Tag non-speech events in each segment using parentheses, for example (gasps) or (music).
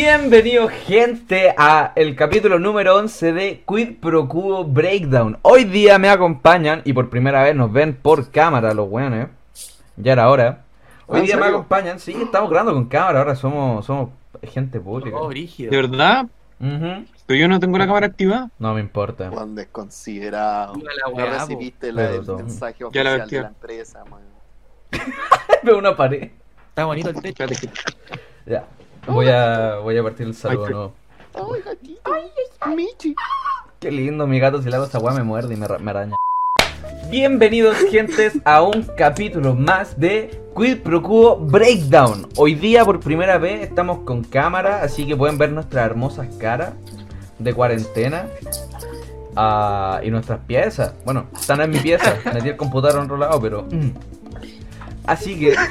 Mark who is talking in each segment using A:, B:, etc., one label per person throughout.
A: Bienvenido gente a el capítulo número 11 de Quid Pro Quo Breakdown. Hoy día me acompañan y por primera vez nos ven por cámara los weones. Ya era hora. Hoy
B: Ah, ¿en
A: día me acompañan, sí, estamos grabando con cámara, ahora somos, somos gente pública.
C: Oh.
D: ¿De verdad?
A: Ujú.
D: Pero yo no tengo la cámara activada.
A: No me importa.
B: Juan desconsiderado.
C: La
B: No
C: weá, po.
B: recibiste la, mensaje
D: Ya la
B: oficial
D: vertí.
B: de la empresa, man. (laughs)
A: Veo una pared.
C: Está bonito el techo.
A: Ya. Voy a, voy a partir el saludo
D: Ay,
A: nuevo.
B: Ay, gatito. Michi.
A: Qué lindo, mi gato si le hago esa weá me muerde y me, ra- me araña. Bienvenidos, gentes, a un capítulo más de Quid Pro Quo Breakdown. Hoy día, por primera vez, estamos con cámara, así que pueden ver nuestras hermosas caras de cuarentena. Ah, y nuestras piezas. Bueno, están en mi pieza. (laughs) Metí el computador enrolado, pero. mm. Así que. (laughs)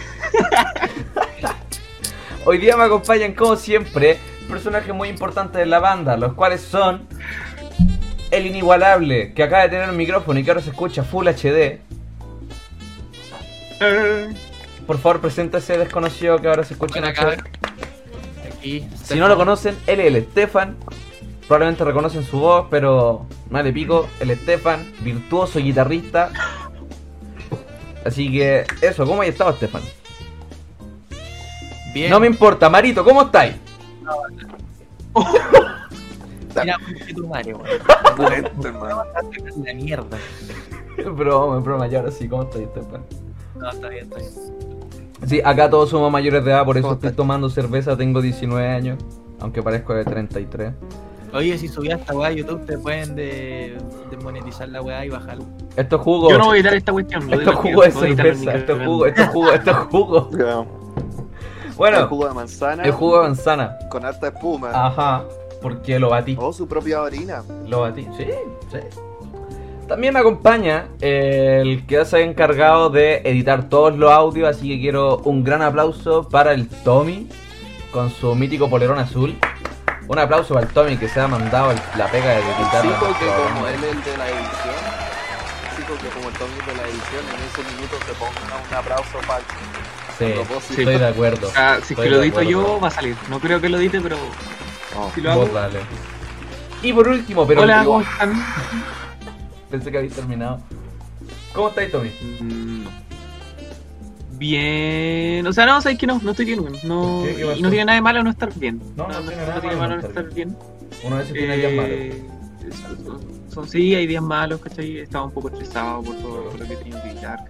A: Hoy día me acompañan, como siempre, personajes muy importantes de la banda, los cuales son el inigualable, que acaba de tener un micrófono y que ahora se escucha Full HD. Por favor, presenta ese desconocido que ahora se escucha en
C: cabrón. Aquí.
A: Si no lo conocen, él es el Stefan. Probablemente reconocen su voz, pero no le pico. El Stefan, virtuoso guitarrista. Así que, eso, ¿cómo hay estado, Stefan?
C: Bien.
A: No me importa, Marito, ¿cómo estáis? (laughs)
C: Mira, conche tu madre. La mierda.
A: broma, broma, y ahora sí, ¿cómo estáis, Stefan?
C: No, está bien, está bien.
A: Sí, acá todos somos mayores de edad, por eso
B: ¿Cómo
A: estoy tomando cerveza, tengo 19 años, aunque parezco de 33.
C: Oye, si subías esta weá a YouTube, te pueden de, desmonetizar la weá y bajarla.
A: Esto es jugo.
D: Yo no voy a editar esta cuestión. lo
A: Esto es
D: digo
A: jugo de cerveza, esto es
D: micrófono.
A: jugo, esto es
B: El
A: Bueno,
B: jugo de manzana
A: el jugo de manzana.
B: con harta espuma.
A: Ajá, porque lo batí.
B: O su propia orina.
A: Lo batí, sí, sí. También me acompaña el que se ha encargado de editar todos los audios, así que quiero un gran aplauso para el Tommy con su mítico polerón azul. Un aplauso para el Tommy que se ha mandado el- la pega de editar.
B: Chico que como él el de la edición. Chico que como el Tommy de la edición en ese minuto se ponga un aplauso falso.
A: Sí, estoy de acuerdo.
D: Ah, si es
A: Estoy
D: que lo edito yo, va a salir. No creo que lo edite, pero
B: Oh.
D: si lo hago.
A: Dale. Y por último, pero
D: Hola, ¿cómo están? (laughs)
A: pensé que habéis terminado. ¿Cómo estáis, Tommy?
D: Mm, Bien. O sea, no, sabes que no, no estoy bien, weón. No,
A: ¿Por qué? ¿Qué
D: no tiene nada de malo no estar bien.
A: No, no tiene nada
D: tiene
A: malo no
D: no
A: estar
D: bien.
A: Uno de esos tiene días malos.
D: Eh, son, son- sí, hay días malos, ¿cachai? Estaba un poco estresado por todo por lo que he tenido que. ¿cachai?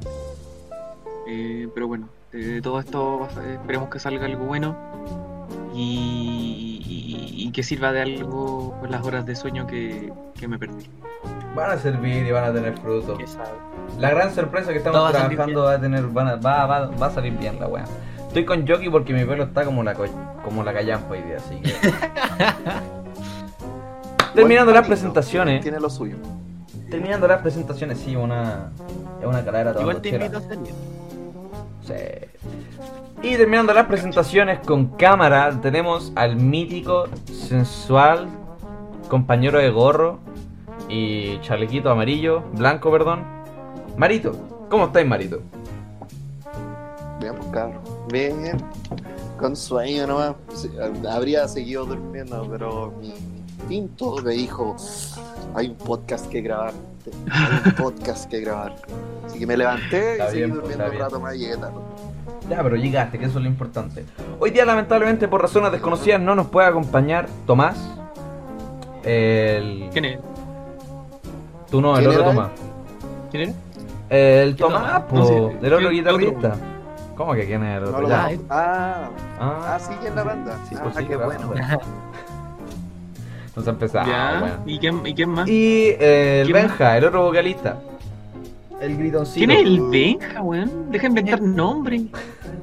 D: Eh, pero bueno, de, todo esto esperemos que salga algo bueno y, y- y que sirva de algo por las horas de sueño que, que me perdí.
A: Van a servir y van a tener fruto. La gran sorpresa que estamos trabajando va a tener, van a- va, va, va a salir bien la weá. Estoy con Jockey porque mi pelo está como la co- como la callampa hoy día, así que. (laughs) Terminando las presentaciones.
B: Tiene lo suyo.
A: Terminando las presentaciones, sí, una. Es una toda
C: Igual te
A: cochera.
C: invito a salir.
A: Y terminando las presentaciones con cámara, tenemos al mítico, sensual, compañero de gorro y chalequito amarillo, blanco, perdón. Marito, ¿cómo estáis, Marito?
B: Bien, pues cabrón. Bien. Con sueño nomás. Habría seguido durmiendo, pero mi instinto me dijo: hay un podcast que grabar. Hay un podcast que grabar. Así que me levanté
A: Está
B: y seguí
A: bien,
B: durmiendo un rato más y llegué tarde.
A: Ya, pero llegaste, que eso es lo importante. Hoy día, lamentablemente, por razones desconocidas, no nos puede acompañar Tomás. El.
D: ¿Quién es?
A: Tú no, el
B: ¿Quién
A: otro
B: era?
A: Tomás.
D: ¿Quién era?
A: El
C: ¿Qué
A: Tomás,
C: Tomás?
A: po,
D: No sé,
A: el otro guitarrista. ¿Cómo que quién es el otro?
B: Ah,
A: Ah,
B: ah, sigue en la banda.
A: Sí,
B: ah,
A: pues sí,
B: qué
A: claro.
B: bueno. (laughs)
A: Nos ha empezado.
D: ya.
A: bueno.
D: ¿Y, quién, ¿Y quién más?
A: Y eh, el
D: ¿Quién
A: Benja, el otro vocalista. El gritoncito.
D: ¿Quién es el Benja, weón? Deja de inventar nombres.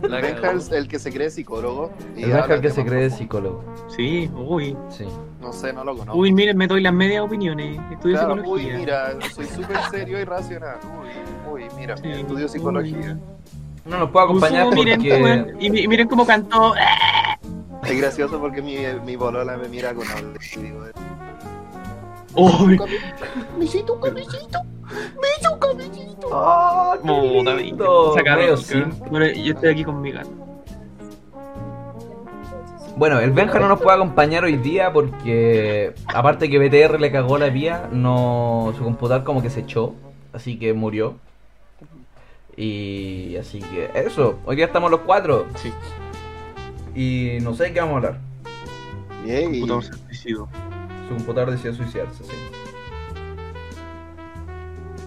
C: La
B: Benja es el que se cree psicólogo. y
A: El Benja el que se cree psicólogo.
D: Sí, uy.
A: Sí.
B: No sé, no lo conozco.
D: Uy, miren, me doy las medias opiniones. Estudio
B: Claro, uy,
D: psicología.
B: mira, soy súper serio y racional. Uy, uy, mira,
D: Sí,
B: estudio
D: uy.
B: psicología.
A: No nos puede acompañar
D: miren,
A: porque.
D: weón, y, mi- y miren cómo cantó.
B: Es gracioso porque mi, mi bolola me mira con y digo,
D: Oh,
B: Mijito, cabellito, micho, cabellito.
A: ¡Oh, qué
D: Puta,
A: lindo!
D: saca
A: Medio
D: rica.
A: sim.
D: Bueno, yo estoy aquí con mi gato.
A: Bueno, el Benja no nos puede acompañar hoy día porque, aparte que BTR le cagó la vía, no, su computador como que se echó, así que murió. Y así que eso, hoy día estamos los cuatro
D: Sí,
A: y no sé de qué vamos a hablar.
B: Bien, y-
D: computador se suicidó.
A: Su computador decidió suicidarse, sí.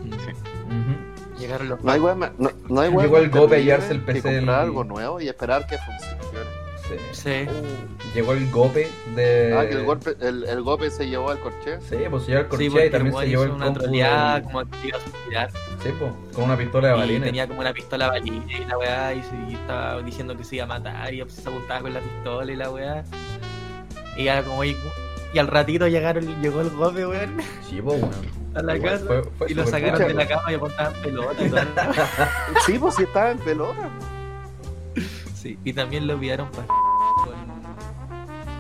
D: Sí.
A: Ujú.
C: Llegaron los
B: No hay no, no hay
A: Llegó el Gope a llevarse el PC del-
B: comprar algo nuevo y esperar que funcione.
A: Sí.
C: Sí.
A: Llegó el Gope de...
B: Ah, que el, golpe, el, el Gope se llevó al corche.
A: Sí, pues se llevó el
C: Sí,
A: corchea
C: porque
A: y también se llevó el
C: una troleada
A: del-
C: como que iba a suicidar.
A: Sí, pues, con una pistola de
C: Y
A: balines.
C: tenía como una pistola balina y la weá, y, se- y estaba diciendo que se iba a matar, y se apuntaba con la pistola y la weá. Y era como, y, y al ratito llegaron, llegó el golpe, weón,
A: Sí, pues, weón.
C: a la
A: Igual
C: casa.
A: fue- fue
C: y lo sacaron
A: pucha,
C: de la cama y apuntaban pelota y todo. (laughs)
B: Sí, pues sí estaba en pelota.
C: Sí, y también lo pillaron pa- con,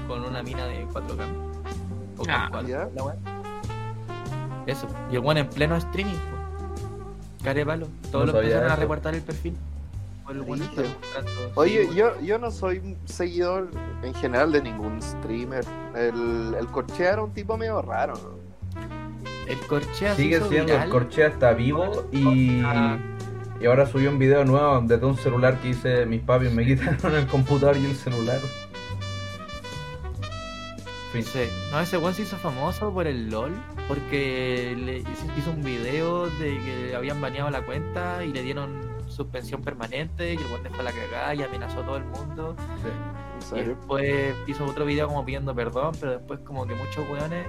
C: con una mina de 4K. O con
D: Ah,
C: cuatro, la weá. Eso, y el weón en pleno streaming, po. Care palo. Todos
A: No
C: lo empezaron a reportar el perfil. Por el mostrando-
B: Oye,
C: sí,
B: yo, yo no soy seguidor en general de ningún streamer. El, el corchea era un tipo medio raro. ¿no?
C: El corchea
A: Sigue siendo, el corchea está vivo y,
C: Ah.
A: Y ahora subió un video nuevo desde un celular que dice mis papis me quitaron el computador y el celular. Fin.
C: Sí. No, ese weón se hizo famoso por el LOL, porque le hizo un video de que habían baneado la cuenta y le dieron suspensión permanente, y el weón dejó la cagada y amenazó a todo el mundo.
A: Sí.
B: ¿En
C: Y después hizo otro video como pidiendo perdón, pero después como que muchos weones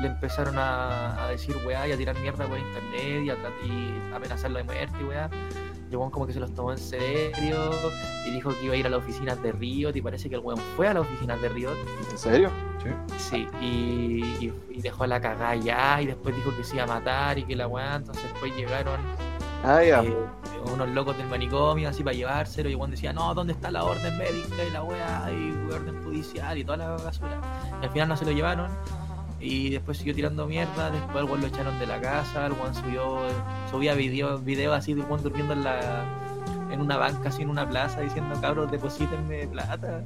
C: le empezaron a, a decir weá y a tirar mierda por internet y a, y a amenazarlo de muerte y weá. Y el weón como que se los tomó en serio y dijo que iba a ir a las oficinas de Riot y parece que el weón fue a las oficinas de Riot
B: ¿En serio?
A: Sí.
C: Sí, y, y- y dejó la cagada ya, y después dijo que se iba a matar y que la weá, entonces después llegaron
B: Ah, ya.
C: eh, unos locos del manicomio así para llevárselo, y el weón decía, no, ¿dónde está la orden médica y la weá, y orden judicial y toda la basura? Y al final no se lo llevaron, y después siguió tirando mierda, después el weón lo echaron de la casa, el weón subió, subía videos video así del weón durmiendo en la en una banca así en una plaza diciendo cabros deposítenme plata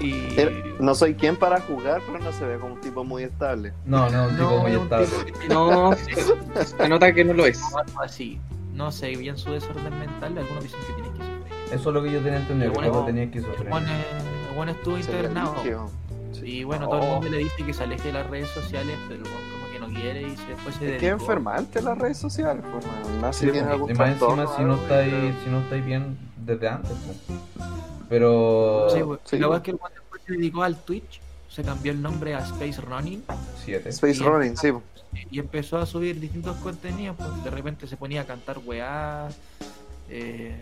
C: y
B: Era- No soy quien para jugar, pero no se ve como un tipo muy estable.
A: No, no, un tipo
C: No,
A: muy
C: es un
A: estable.
C: tipo
D: No, se, (laughs) se nota que no lo es. (laughs)
C: así. No sé bien su desorden mental, algunos dicen que tiene esquizofrenia.
A: Eso es lo que yo tenía entendido, que
C: bueno-
A: tenía que
C: El
A: sufrir.
C: buen, eh, el buen estuvo internado. Y bueno, todo el mundo le dice que se aleje de las redes sociales, pero como que no quiere y se, después se
B: Es que
C: dedicó.
B: enfermante las redes sociales, pues, man. Más
A: Sí,
B: si tienes
A: pues,
B: algún
A: y más encima si no estáis,
B: pero-
A: si no estáis bien desde antes. pues. Pero
C: Sí, pues,
B: Sí,
C: la verdad es que el después se dedicó al Twitch, se cambió el nombre a Space Running
A: siete.
B: Space
C: Y-
B: Running, sí.
C: y empezó a subir distintos contenidos. Pues de repente se ponía a cantar weá, eh,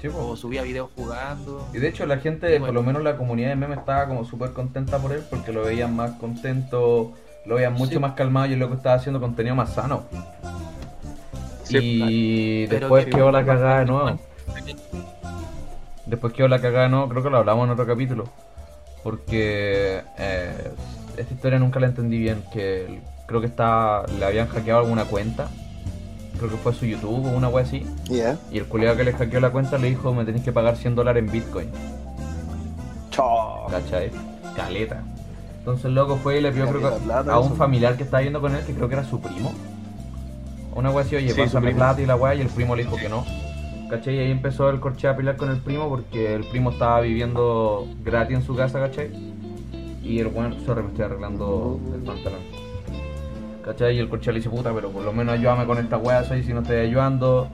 A: Sí, pues.
C: o subía videos jugando.
A: Y de hecho la gente,
C: bueno.
A: por lo menos la comunidad de memes estaba como súper contenta por él porque lo veían más contento, lo veían mucho
C: Sí.
A: más calmado y el loco estaba haciendo contenido más sano.
D: Sí,
A: y después
C: que-
A: quedó la cagada de nuevo. (laughs) Después quedó la cagada de nuevo, creo que lo hablamos en otro capítulo. Porque eh, esta historia nunca la entendí bien, que creo que está, le habían hackeado alguna cuenta. Creo que fue su YouTube o una wea así. Y el culiado que le hackeó la cuenta le dijo, me tenéis que pagar 100 dólares en Bitcoin.
B: Chao.
A: ¿Cachai? Caleta. Entonces el loco fue y le pidió creo
B: plata,
A: a un
B: eso.
A: familiar que estaba yendo con él, que creo que era su primo. Una wea así, oye,
D: Sí,
A: pásame plata y la wea, y el primo le dijo que no. ¿Cachai? Y ahí empezó el corche a pelear con el primo porque el primo estaba viviendo gratis en su casa, ¿cachai? Y el weón, sorry, me estoy arreglando el pantalón. ¿Cachai? Y el corche le dice, puta, pero por lo menos ayúdame con esta wea, soy si no estoy ayudando.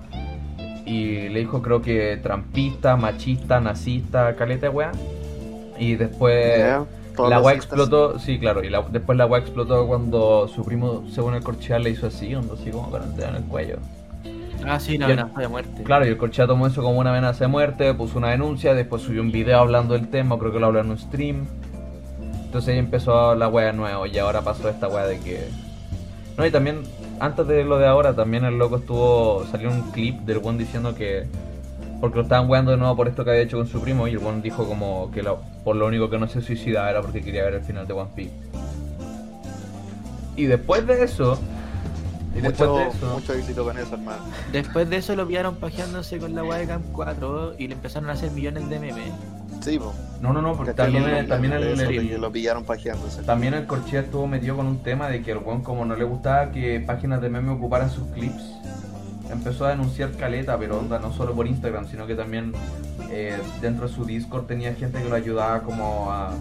A: Y le dijo, creo que trampista, machista, nazista, caleta de wea. Y después.
B: Todos
A: la weá explotó, sí, claro, y la- después la weá explotó cuando su primo, según el corcheal, le hizo así, onda, así como con el dedo en el cuello.
C: Ah, sí,
A: el-
C: amenaza de muerte.
A: Claro, y el corcheal tomó eso como una amenaza de muerte, puso una denuncia, después subió un video hablando del tema, creo que lo habló en un stream. Entonces ahí empezó la weá de nuevo, y ahora pasó esta weá de que... No, y también, antes de lo de ahora, también el loco estuvo, salió un clip del buen diciendo que... Porque lo estaban weando de nuevo por esto que había hecho con su primo, y el buen dijo como que lo- por lo único que no se suicidaba era porque quería ver el final de One Piece. Y después de eso... Y después
B: Mucho,
A: de eso...
B: mucho éxito con eso, hermano.
C: Después de eso lo pillaron pajeándose con la webcam 4 y le empezaron a hacer millones de memes.
B: Sí, po.
A: No, no, no, porque también, el- también el,
B: eso,
A: el-
B: que lo pillaron pajeándose.
A: también el Corchea estuvo metido con un tema de que el weón como no le gustaba que páginas de meme ocuparan sus clips, empezó a denunciar caleta, pero onda no solo por Instagram, sino que también eh, dentro de su Discord tenía gente que lo ayudaba como a,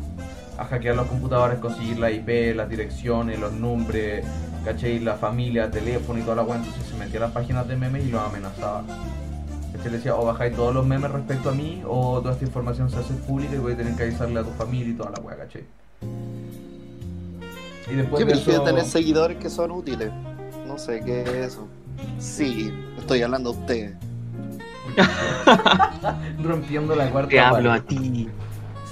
A: a hackear los computadores, conseguir la IP, las direcciones, los nombres, ¿cachai? La familia, teléfono y toda la weá, entonces se metía a las páginas de memes y los amenazaba. ¿Cachai? Le decía, o bajáis todos los memes respecto a mí, o toda esta información se hace pública y voy a tener que avisarle a tu familia y toda la weá, ¿cachai? Y después de
B: quiero
A: eso...
B: tener seguidores que son útiles. No sé qué es eso. Sí, estoy hablando a ustedes. (laughs)
A: rompiendo la cuarta
D: Te hablo a ti.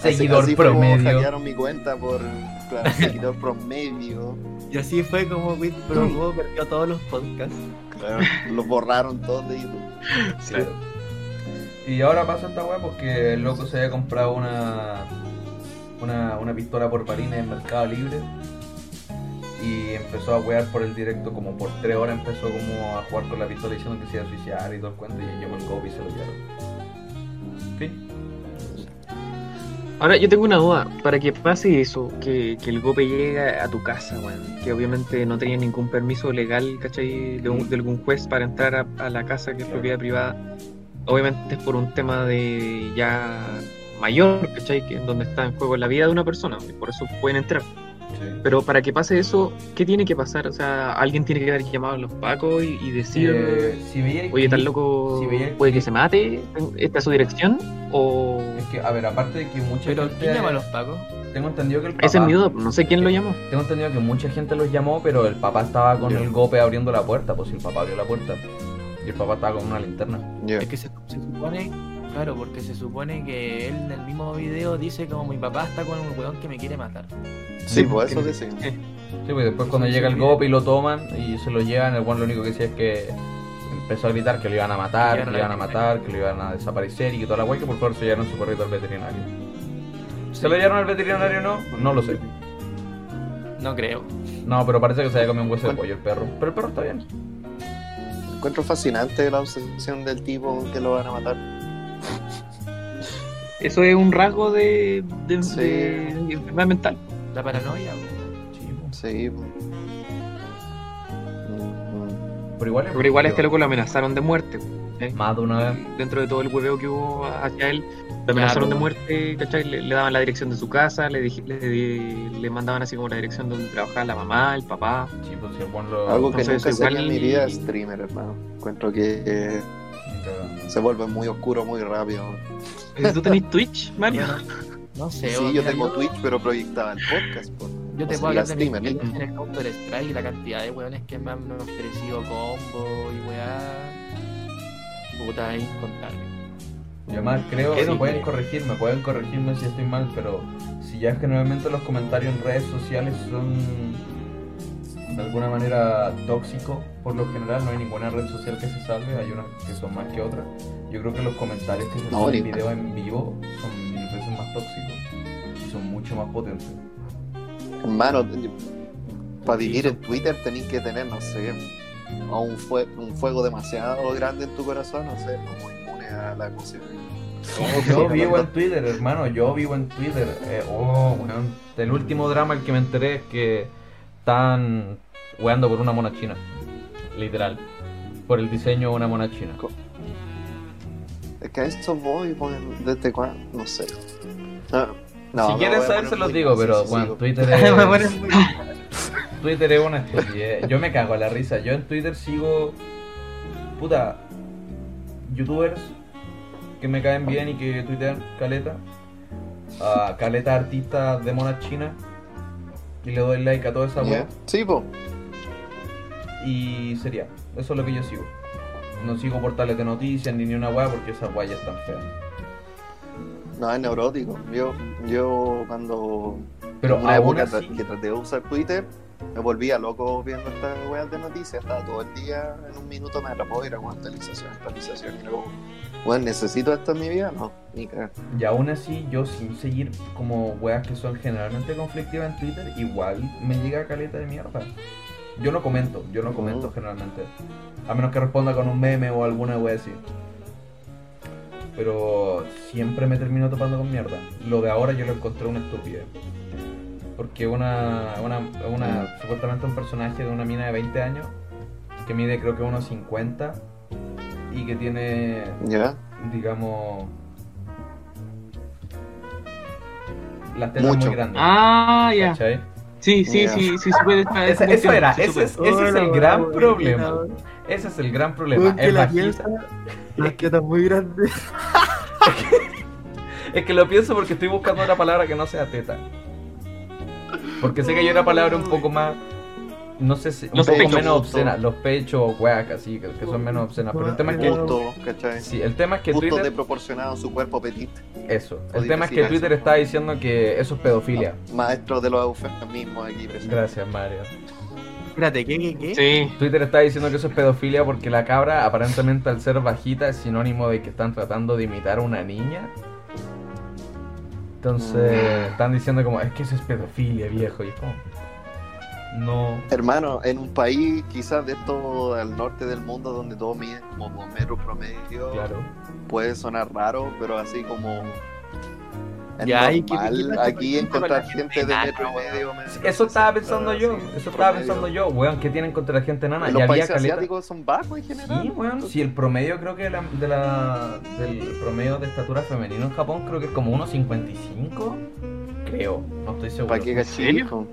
A: Seguidor
B: así, así fue como
A: promedio.
B: hackearon mi cuenta por claro, (laughs) seguidor promedio.
C: Y así fue como Quid Pro Quo perdió todos los podcasts.
B: Claro, los borraron todos de YouTube.
A: Claro. Y ahora pasa esta weá porque el loco se había comprado una, una, una pistola por parines en Mercado Libre y empezó a wear por el directo como por tres horas empezó como a jugar con la pistola diciendo que se iba a suicidar y todo el cuento y llamó el copy y se lo dieron. Fin.
D: Ahora yo tengo una duda, para que pase eso, que, que el golpe llegue a tu casa, weón, que obviamente no tenía ningún permiso legal, ¿cachai? De, un- de algún juez para entrar a, a la casa que es propiedad privada, obviamente es por un tema de ya mayor, ¿cachai? Que en donde está en juego la vida de una persona, y por eso pueden entrar. Pero para que pase eso, ¿qué tiene que pasar? O sea, alguien tiene que haber llamado a los pacos y, y decir,
A: Eh, si
D: oye, tal
A: clip-
D: loco
A: si
D: puede que se mate, ¿esta es su dirección? O...
A: Es que, a ver, aparte de que mucha
C: Pero
A: gente...
C: ¿quién llama a los pacos?
A: Tengo entendido que el papá...
D: Ese es mi duda, no sé quién lo llamó.
A: Tengo entendido que mucha gente los llamó, pero el papá estaba con el gope abriendo la puerta, pues si el papá abrió la puerta. Y el papá estaba con una linterna.
C: Es que se, se supone, claro, porque se supone que él en el mismo video dice como mi papá está con un weón que me quiere matar.
B: Sí, pues eso decía. (laughs)
A: Sí, pues después cuando
C: Sí,
A: llega
C: sí,
A: el
C: sí.
A: gope y lo toman y se lo llevan, el guan lo único que decía es que empezó a gritar que lo iban a matar, que lo iban a matar, que lo iban a desaparecer y que toda la guay que por favor se llevaron su perrito al veterinario. ¿Se lo llevaron al veterinario o no? No lo sé.
C: No creo.
A: No, pero parece que se había comido un hueso de pollo el perro. Pero el perro está bien.
B: Encuentro fascinante la obsesión del tipo que lo van a matar.
D: Eso es un rasgo de, de,
B: Sí.
D: de enfermedad mental.
C: La paranoia.
A: Sí, Pero igual es
D: Pero igual a este loco lo amenazaron de muerte. ¿eh?
A: Más de una vez.
D: Dentro de todo el hueveo que hubo hacia él, lo amenazaron
C: Claro.
D: de muerte, ¿cachai? Le, le daban la dirección de su casa, le, le, le mandaban así como la dirección donde trabajaba la mamá, el papá.
A: Sí, pues lo.
B: Algo que
D: Entonces,
B: nunca sería en mi vida streamer, hermano. Encuentro que eh. Se vuelve muy oscuro muy rápido.
D: ¿Tú tenés Twitch, Mario?
C: No sé,
B: Sí, yo tengo Twitch, pero proyectaba el podcast. pues.
C: Yo te puedo hablar de en el Counter Strike y la cantidad de weones que me han ofrecido combo y weá. Puta, es incontable.
A: Y además creo,
D: ¿Qué
A: y
D: dice?
A: pueden corregirme, pueden corregirme si estoy mal, pero si ya generalmente los comentarios en redes sociales son de alguna manera tóxicos, por lo general no hay ninguna red social que se salve, hay unas que son más que otras. Yo creo que los comentarios que se hacen en video en vivo son mil veces más tóxicos y son mucho más potentes.
B: Hermano, para vivir en Twitter tenéis que tener, no sé, o un, fue- un fuego demasiado grande en tu corazón, no sé, como inmune a la cosa.
A: Yo (laughs) vivo en Twitter, hermano, yo vivo en Twitter. Eh, oh, weón. El último drama el que me enteré es que están weando por una mona china. Literal. Por el diseño de una mona china.
B: Es que a esto voy, desde cuándo, no sé. Ah, no,
A: si
B: a
A: saber se los digo, pero bueno. Twitter (laughs) es, Twitter es una estupidez. Yo me cago a la risa. Yo en Twitter sigo, puta, youtubers que me caen bien y que tuitean caleta. A caleta artistas de monas chinas. Y le doy like a toda esa wea.
B: Sí, pues.
A: Y sería, eso es lo que yo sigo. No sigo portales de noticias ni ni una weá porque esas weas ya están feas.
B: No, es neurótico. Yo, yo cuando
A: Pero
B: una época
A: así,
B: que traté de usar Twitter, me volvía loco viendo estas weas de noticias. Estaba todo el día, en un minuto me atrapó y era una actualización, actualización. Y luego, bueno, ¿necesito esto en mi vida? No, ni cagar.
A: y aún así yo sin seguir como weas que son generalmente conflictivas en Twitter, igual me llega caleta de mierda. Yo no comento, yo no comento
B: Mm.
A: generalmente. A menos que responda con un meme o alguna wea así. pero siempre me termino topando con mierda. Lo de ahora yo lo encontré una estupidez. Porque una, una, una supuestamente un personaje de una mina de 20 años que mide creo que unos 50 y que tiene,
B: ¿Ya?
A: digamos, las tetas
B: Mucho.
A: muy grandes.
D: Ah, ya.
A: ¿cachai?
D: Sí, sí, sí, sí, se puede estar.
A: Ese- eso era, ese es, ese es
E: Hola,
A: el gran problema. Ese es el gran problema. Es
E: la piensa, las tetas muy grandes. (laughs)
A: Es que lo pienso porque estoy buscando una palabra que no sea teta. Porque sé que hay una palabra un poco más. No sé si. Un
D: Los
A: poco
D: pechos,
A: menos obscena. Los pechos, weas, así, que, que son menos obscenas. Pero el tema es que.
B: ¿cachai?
A: Sí, el tema es que Twitter.
B: desproporcionado a su cuerpo petit.
A: Eso. El tema es que Twitter
B: eso.
A: está diciendo que eso es pedofilia.
B: Maestro de los eufemismos aquí presente.
A: Gracias, Mario.
C: Espérate, ¿qué, qué, qué?
D: Sí.
A: Twitter está diciendo que eso es pedofilia porque la cabra, aparentemente al ser bajita, es sinónimo de que están tratando de imitar a una niña. Entonces, están diciendo como, es que eso es pedofilia, viejo. Y es como, no.
B: Hermano, en un país quizás de esto al norte del mundo donde todo mide como metros promedio,
A: Claro.
B: puede sonar raro, pero así como es
C: Ya, ¿y qué-
B: normal
C: qué pasa, por
B: aquí encontrar gente
C: gente
B: de metro medio.
A: Eso estaba pensando yo, eso estaba
B: promedio.
A: pensando yo, weón, ¿qué tienen contra la gente Ya
B: los
A: había
B: países asiáticos son bajos en general.
A: Sí, weón, si el promedio creo que de la, de la- del promedio de estatura femenino en Japón creo que es como 1.55, creo, no estoy seguro.
B: ¿Para qué
D: ¿En serio?
B: cachico?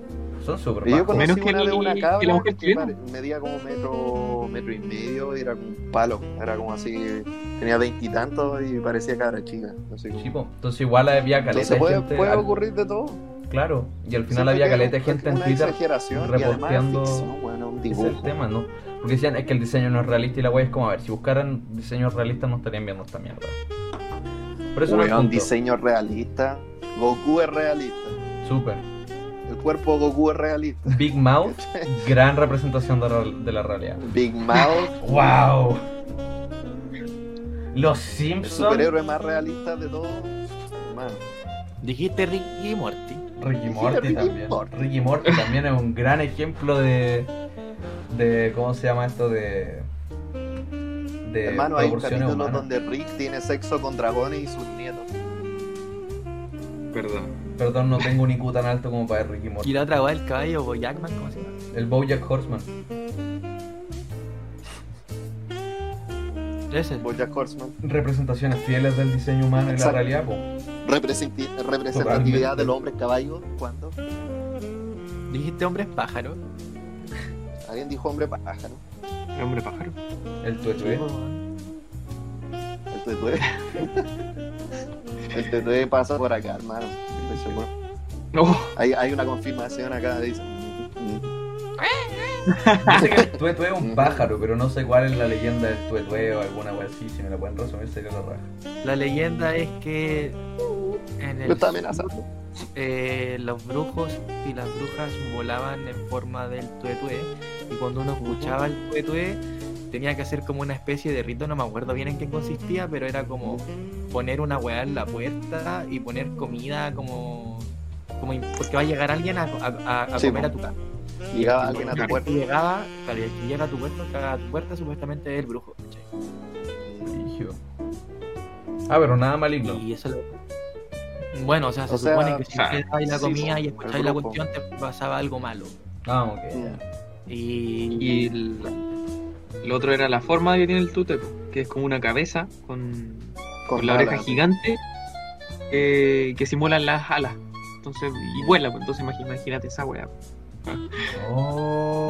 A: Son súper
B: Y Yo conocí
D: Menos que
B: una de una
D: que
B: cabra
D: la mujer
B: que
D: chilena.
B: pare- medía como metro, metro y medio y era como un palo. Era como así, tenía veintitantos y, parecía cabra chica.
A: Sí. Entonces igual había caleta
B: Entonces
A: de
B: puede,
A: gente.
B: puede
A: al-
B: ocurrir de todo.
A: Claro, y al final
B: Siento
A: había caleta de gente en Twitter. reporteando-
B: ficción, bueno, un
A: Ese tema, ¿no? Porque decían es que el diseño no es realista y la wea es como, a ver, si buscaran diseños realistas no estarían viendo esta mierda. Por eso no es
B: Weón,
A: punto.
B: diseño realista. Goku es realista.
A: Súper.
B: El cuerpo Goku es realista.
A: Big Mouth, (laughs) gran representación de, la- de la realidad.
B: Big Mouth, (laughs)
A: ¡Wow! Los
B: el
A: Simpsons.
B: superhéroe más realista de todos.
C: Dijiste Ricky y Morty.
A: Ricky Morty
B: Ricky
A: también.
B: Morty.
A: Ricky Morty también es un gran ejemplo de. de ¿Cómo se llama esto? De. de
B: Hermano, hay un capítulo
A: humanas.
B: donde Rick tiene sexo con dragones y sus nietos.
D: Perdón.
A: Perdón, no tengo un IQ tan alto como para Ricky Morty.
C: Y la otra, el caballo Boyackman, ¿cómo se llama?
A: El Bojack Horseman.
C: Ese.
B: Bojack Horseman.
A: Representaciones fieles del diseño humano y la
B: Exacto.
A: realidad, po.
B: Representi- representatividad
A: Totalmente.
B: del hombre caballo. ¿Cuándo?
C: Dijiste hombres pájaro.
B: Alguien dijo hombre pájaro.
D: El hombre pájaro.
A: El tuetue.
B: El tuetue. (laughs) El tuetue pasa por acá, hermano. Estoy seguro.
D: No.
B: Hay, hay una confirmación acá. Dice.
A: sé que el tuetue es un pájaro, pero no sé cuál es la leyenda del tuetue o alguna wea así. Si me la pueden resumir, sería la raja.
C: La leyenda es que en el
B: está amenazando.
C: eh, los brujos y las brujas volaban en forma del tuetue y cuando uno escuchaba el tuetue tenía que hacer como una especie de rito, no me acuerdo bien en qué consistía, pero era como poner una weá en la puerta y poner comida como, como porque va a llegar alguien a, a- a-
B: Sí,
C: comer
B: po.
C: a tu casa.
B: Llegaba alguien a tu puerta.
C: Y llegaba, claro, y el que llega a tu puerta, a tu puerta supuestamente es el brujo.
A: Ah, pero nada maligno.
C: Y eso lo... Bueno, o sea, se
B: O sea,
C: supone que si
D: ah,
C: te dabais la
B: sí,
C: comida
B: po,
C: y escucháis la cuestión te pasaba algo malo.
A: Ah, ok.
B: Mm.
C: Y,
D: Y el, el otro era la forma que tiene el tute, que es como una cabeza con, con la oreja gigante eh, que simulan las alas. Entonces, y vuela, pues, entonces imagínate esa wea.
A: Oh,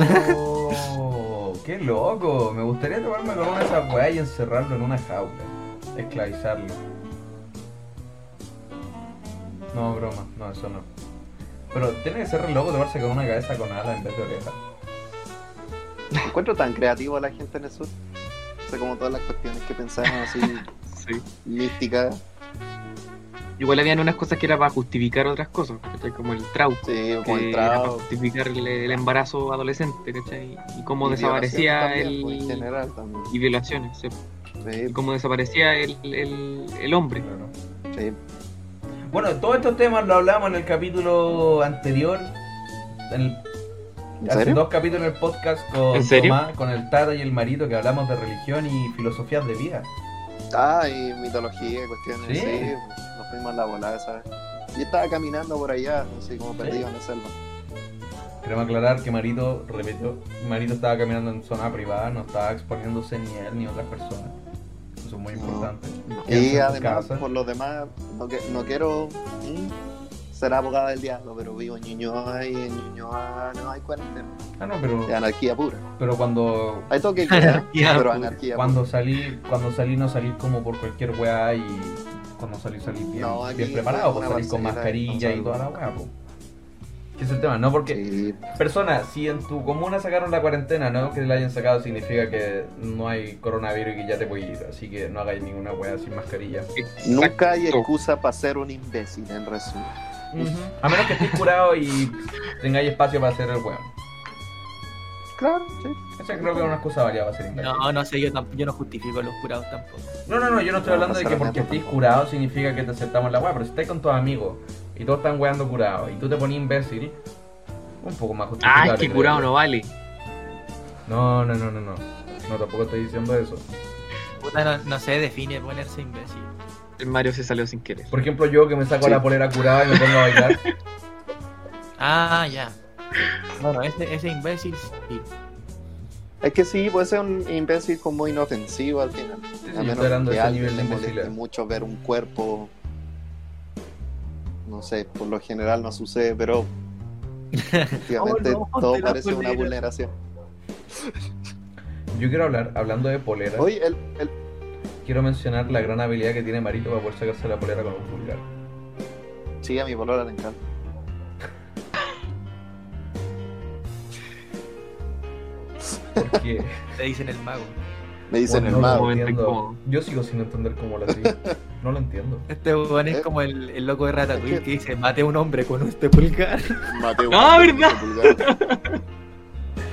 A: (laughs) qué loco. Me gustaría tomarme con una de esas weas y encerrarlo en una jaula. Esclavizarlo. No, broma. No, eso no. Pero tiene que ser re loco tomarse con una cabeza con ala en vez de oreja.
B: Encuentro tan creativo a la gente en el sur. O sea, como todas las cuestiones que pensaban así (laughs)
D: Sí.
B: místicas.
D: Igual habían unas cosas que era para justificar otras cosas, ¿cachai? Como el trau,
B: Sí, como
D: que
B: el
D: era para justificar el, el embarazo adolescente, ¿cachai? Y cómo
B: y
D: desaparecía el...
B: también, pues, en general también.
D: y violaciones, sí.
B: Sí,
D: y cómo desaparecía el, el, el hombre.
A: Claro.
B: sí.
A: Bueno, todos estos temas lo hablamos en el capítulo anterior. En el-
B: ¿En
A: hace
B: serio?
A: dos capítulos en el podcast con
D: ¿En serio?
A: Tomás, con el Tata y el Marito que hablamos de religión y filosofías de vida.
B: Ah, y mitología, cuestiones
A: ¿Sí?
B: Nos fuimos a la volada, ¿sabes? Yo estaba caminando por allá, así como perdido en la selva.
A: Queremos aclarar que Marito, repito, Marito estaba caminando en zona privada, no estaba exponiéndose ni él ni otras personas. Eso es muy
B: No.
A: importante.
B: Y además, por lo demás, no, que- no quiero mm, ser abogada del diablo, pero vivo en Ñuñoa y en Ñuñoa no hay cuarentena.
A: Ah, no, pero,
B: De anarquía pura.
A: pero cuando,
B: Hay toque (laughs)
C: Anarquía
B: pero
C: pura.
B: anarquía
A: cuando salí, cuando salí no salí como por cualquier weá y cuando salí salí bien,
B: No, aquí
A: bien preparado, pues salí con mascarilla y toda la weá, pues. ¿Qué es el tema? No
B: pura.
A: porque
B: Sí,
A: Persona, si en tu comuna sacaron la cuarentena, no que la hayan sacado significa que no hay coronavirus y que ya te puedes ir. Así que no hagáis ninguna wea sin mascarilla.
B: Nunca hay
D: Exacto.
B: excusa para ser un imbécil, en resumen.
A: A menos que estéis curado y tengáis espacio para hacer el weón.
B: Claro, sí.
A: Esa creo que es una excusa válida para ser imbécil.
C: No, no sé, yo, yo no justifico a los curados tampoco.
A: No, no, no, yo no estoy hablando de que porque estéis curado significa que te aceptamos la weá, pero si estáis con tus amigos y todos están weando curados y tú te pones imbécil, un poco más
D: Ah,
A: justificable.
D: es que curado no vale.
A: No, no, no, no, no. No, tampoco estoy diciendo eso.
C: Puta, no, no sé, define ponerse imbécil.
D: El Mario se salió sin querer.
A: Por ejemplo, yo que me saco
B: Sí.
A: la polera curada y me pongo a bailar. (laughs)
C: Ah, ya. Bueno, ese, ese imbécil, sí.
B: Es que sí, puede ser un imbécil como inofensivo al final.
A: sí,
B: a
A: yo
B: menos que a alguien
A: nivel de
B: le moleste mucho ver un cuerpo. No sé, por lo general no sucede, pero (laughs) efectivamente
C: Oh, no,
B: todo parece una vulneración.
A: Yo quiero hablar, hablando de polera,
B: Oye, el, el,
A: quiero mencionar la gran habilidad que tiene Marito para poder sacarse la polera con un pulgar.
B: sí, a mi polora le encanta.
A: Porque (laughs)
C: Te dicen el mago.
B: Me dicen
A: bueno,
B: el
A: no
B: mago.
A: Entiendo. Yo sigo sin entender cómo lo hacía. No lo entiendo.
C: Este weón es
B: Eh.
C: como el, el loco de Ratatouille
B: Es que-
C: que dice, mate a un hombre con este pulgar.
B: Mateo. (laughs)
D: Ah, ¿verdad?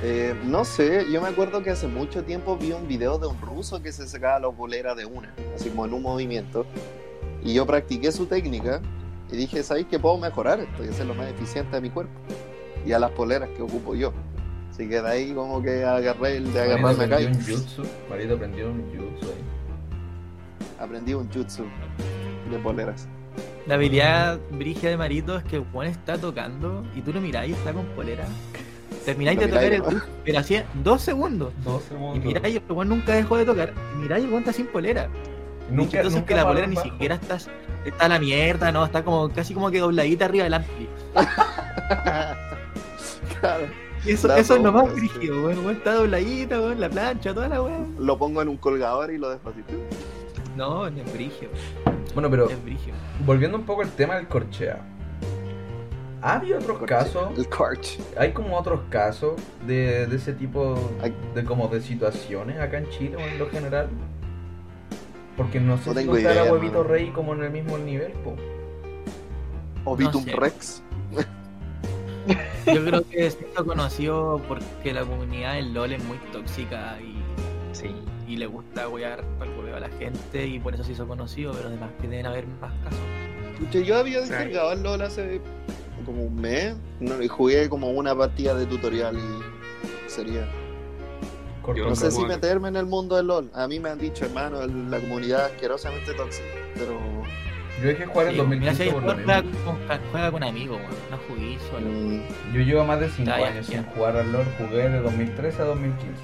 B: Eh, no sé, yo me acuerdo que hace mucho tiempo vi un video de un ruso que se sacaba la polera de una, así como en un movimiento. Y yo practiqué su técnica y dije, ¿sabéis que puedo mejorar esto y hacerlo más eficiente a mi cuerpo? Y a las poleras que ocupo yo. Así que de ahí como que agarré el de agarrarme acá
A: un jutsu. Marito aprendió un jutsu ahí.
B: aprendí un jutsu de poleras.
C: La habilidad brigia de Marito es que weón está tocando y tú lo mirás y está con polera. Termináis de tocar el pero hacía dos segundos.
A: Dos
C: Y
A: segundos.
C: miráis, el weón nunca dejó de tocar. Y miráis, el weón está sin polera.
A: nunca,
C: Entonces
A: nunca
C: que la polera ni siquiera está, está a la mierda, no, está como casi como que dobladita arriba del ampli.
B: Claro,
C: Y eso, eso es lo más brígido, weón, está dobladita, weón, la plancha, toda la weón.
B: lo pongo en un colgador y lo así.
C: No, no es brigio,
A: Bueno, pero volviendo un poco al tema del corchea. ¿Ha habido otros casos?
B: El corch.
A: ¿Hay como otros casos de, de ese tipo de como de situaciones acá en Chile o en lo general? Porque no sé
B: No
A: si
B: idea,
A: Huevito. Rey como en el mismo nivel, po.
B: Ovitum
C: sé.
B: Rex.
C: Yo creo que se hizo conocido porque la comunidad del LOL es muy tóxica y,
D: Sí.
C: y le gusta wear para el hueveo a la gente y por eso se hizo conocido, pero además que deben haber más casos.
B: Yo había descargado el LOL hace como un mes no, y jugué como una partida de tutorial y sería.
A: Corto
B: No sé si meterme en el mundo del LOL. A mí me han dicho, hermano, el- la comunidad asquerosamente tóxica. Pero
A: Yo dejé jugar en
C: Sí, mira, si
A: 2015
C: hay
A: por lo
C: juega con, juega con amigos, no jugué solo.
B: mm,
A: Yo llevo más de 5
C: Ya, ya,
A: años
C: ya.
A: sin jugar al LoL. Jugué de 2013 a 2015.